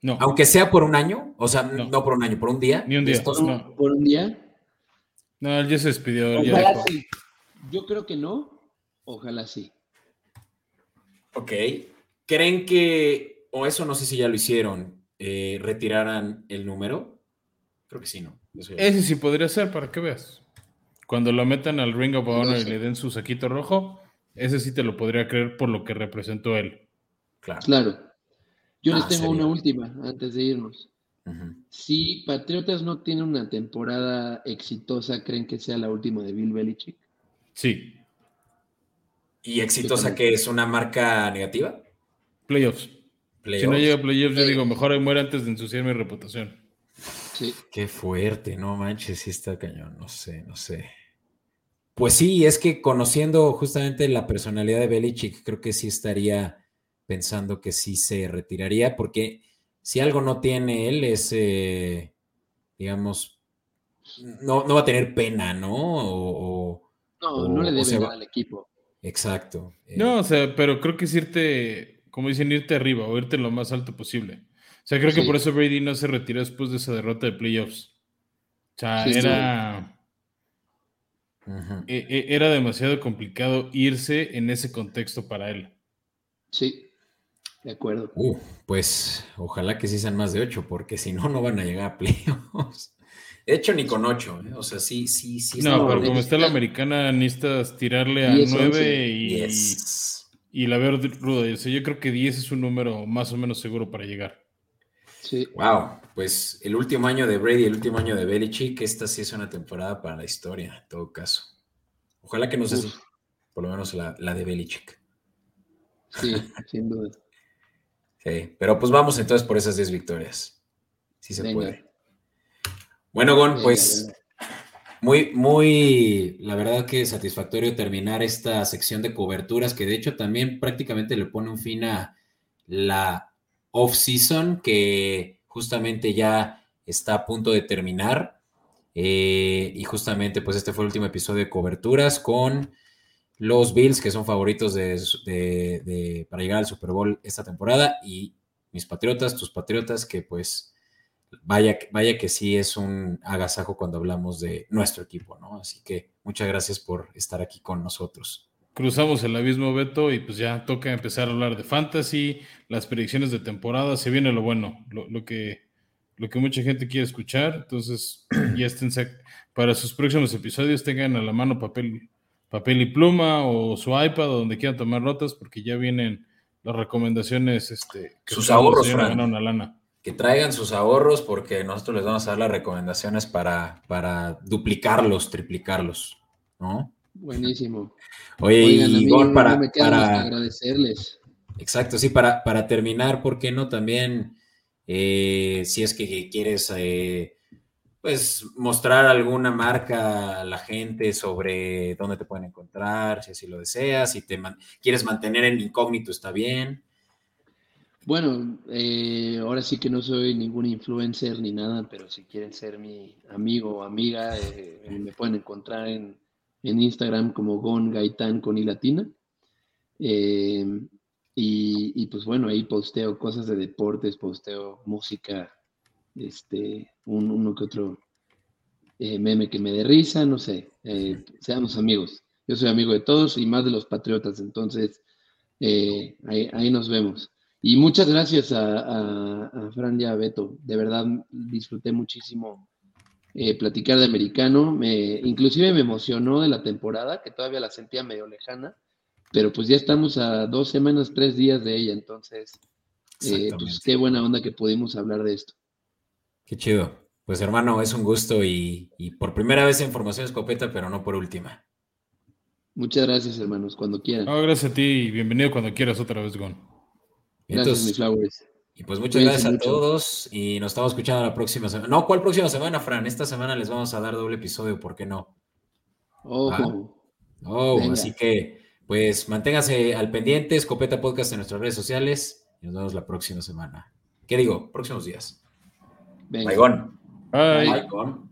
No, Aunque sea por un año, o sea, no, No. por un año, por un día. Ni un día. Estos- por, un, no. por un día. no, él ya se despidió. ya Ojalá sí. Yo creo que no, ojalá sí. Ok. ¿Creen que, o eso no sé si ya lo hicieron, eh, retiraran el número? Creo que sí, ¿no? Ese sí podría ser, para que veas. Cuando lo metan al Ring of Honor y sé. le den su saquito rojo, ese sí te lo podría creer por lo que representó él. claro. Claro. Yo les Ah, tengo sería. una última antes de irnos. Si Patriotas no tiene una temporada exitosa, ¿creen que sea la última de Bill Belichick? Sí, ¿Y exitosa que es una marca negativa? playoffs. Si no llega a playoffs, yo digo, mejor ahí muere antes de ensuciar mi reputación. Sí. Qué fuerte, no manches, sí está cañón, no sé, no sé. Pues sí, es que conociendo justamente la personalidad de Belichick, creo que sí estaría pensando que sí se retiraría, porque si algo no tiene él es, eh, digamos, no, no va a tener pena, ¿no? O, o- No, O- no le o debe nada al equipo. exacto. eh, No, o sea, pero creo que es irte, como dicen, irte arriba o irte lo más alto posible. O sea, creo que por eso Brady no se retiró después de esa derrota de playoffs. O sea, Sí, era, e- e- era demasiado complicado irse en ese contexto para él. Sí, de acuerdo. Uh, pues ojalá que sí sean más de ocho, porque si no, no van a llegar a playoffs. De hecho, ni con ocho, ¿eh? o sea, sí, sí, sí. No, No, pero como está la americana, necesitas tirarle a 10, 9 11. y, Yes. y la veo ruda. O sea, yo creo que 10 es un número más o menos seguro para llegar. Sí, Wow, pues el último año de Brady, el último año de Belichick, esta sí es una temporada para la historia, en todo caso. Ojalá que no sea así, por lo menos la, la de Belichick. sí, sin duda. Sí, pero pues vamos entonces por esas 10 victorias. Sí se Venga. puede. Bueno, Gon, Venga, pues muy, muy, la verdad que satisfactorio terminar esta sección de coberturas, que de hecho también prácticamente le pone un fin a la off-season, que justamente ya está a punto de terminar. Eh, y justamente, pues este fue el último episodio de coberturas con los Bills, que son favoritos de, para llegar al Super Bowl esta temporada, y mis Patriotas, tus Patriotas, que pues vaya, vaya que sí es un agasajo cuando hablamos de nuestro equipo, ¿no? Así que muchas gracias por estar aquí con nosotros. Cruzamos el abismo, Beto, y pues ya toca empezar a hablar de fantasy, las predicciones de temporada, se viene lo bueno, lo, que, lo que mucha gente quiere escuchar, entonces ya estén para sus próximos episodios tengan a la mano papel, papel y pluma o su iPad o donde quieran tomar notas porque ya vienen las recomendaciones este, que sus ahorros, una lana que traigan sus ahorros porque nosotros les vamos a dar las recomendaciones para, para duplicarlos, triplicarlos, ¿no? Buenísimo. Oye, y para, para agradecerles. Exacto, sí, para, para terminar, ¿por qué no también, eh, si es que quieres, eh, pues, mostrar alguna marca a la gente sobre dónde te pueden encontrar, si así lo deseas, si te quieres mantener en incógnito, está bien. Bueno, eh, ahora sí que no soy ningún influencer ni nada, pero si quieren ser mi amigo o amiga, me pueden encontrar en, Instagram como Gon Gaitán con i latina. Eh, y, pues bueno, ahí posteo cosas de deportes, posteo música, este, uno que otro meme que me dé risa, no sé, seamos amigos. Yo soy amigo de todos y más de los patriotas, entonces ahí nos vemos. Y muchas gracias a, Fran y a Beto. De verdad disfruté muchísimo eh, platicar de americano. Me, inclusive me emocionó de la temporada, que todavía la sentía medio lejana, pero pues ya estamos a dos semanas, tres días de ella. Entonces, eh, pues qué buena onda que pudimos hablar de esto. Qué chido. Pues hermano, es un gusto y, y por primera vez en Formación Escopeta, pero no por última. Muchas gracias, hermanos, cuando quieran. gracias a ti y bienvenido cuando quieras otra vez, Gon. Gracias, Y pues muchas gracias a todos y nos estamos escuchando la próxima semana. No, ¿cuál próxima semana, Fran? Esta semana les vamos a dar doble episodio, ¿por qué no? Oh, oh así que pues manténgase al pendiente, Escopeta Podcast en nuestras redes sociales y nos vemos la próxima semana. ¿Qué digo? Próximos días. Bye. Bye.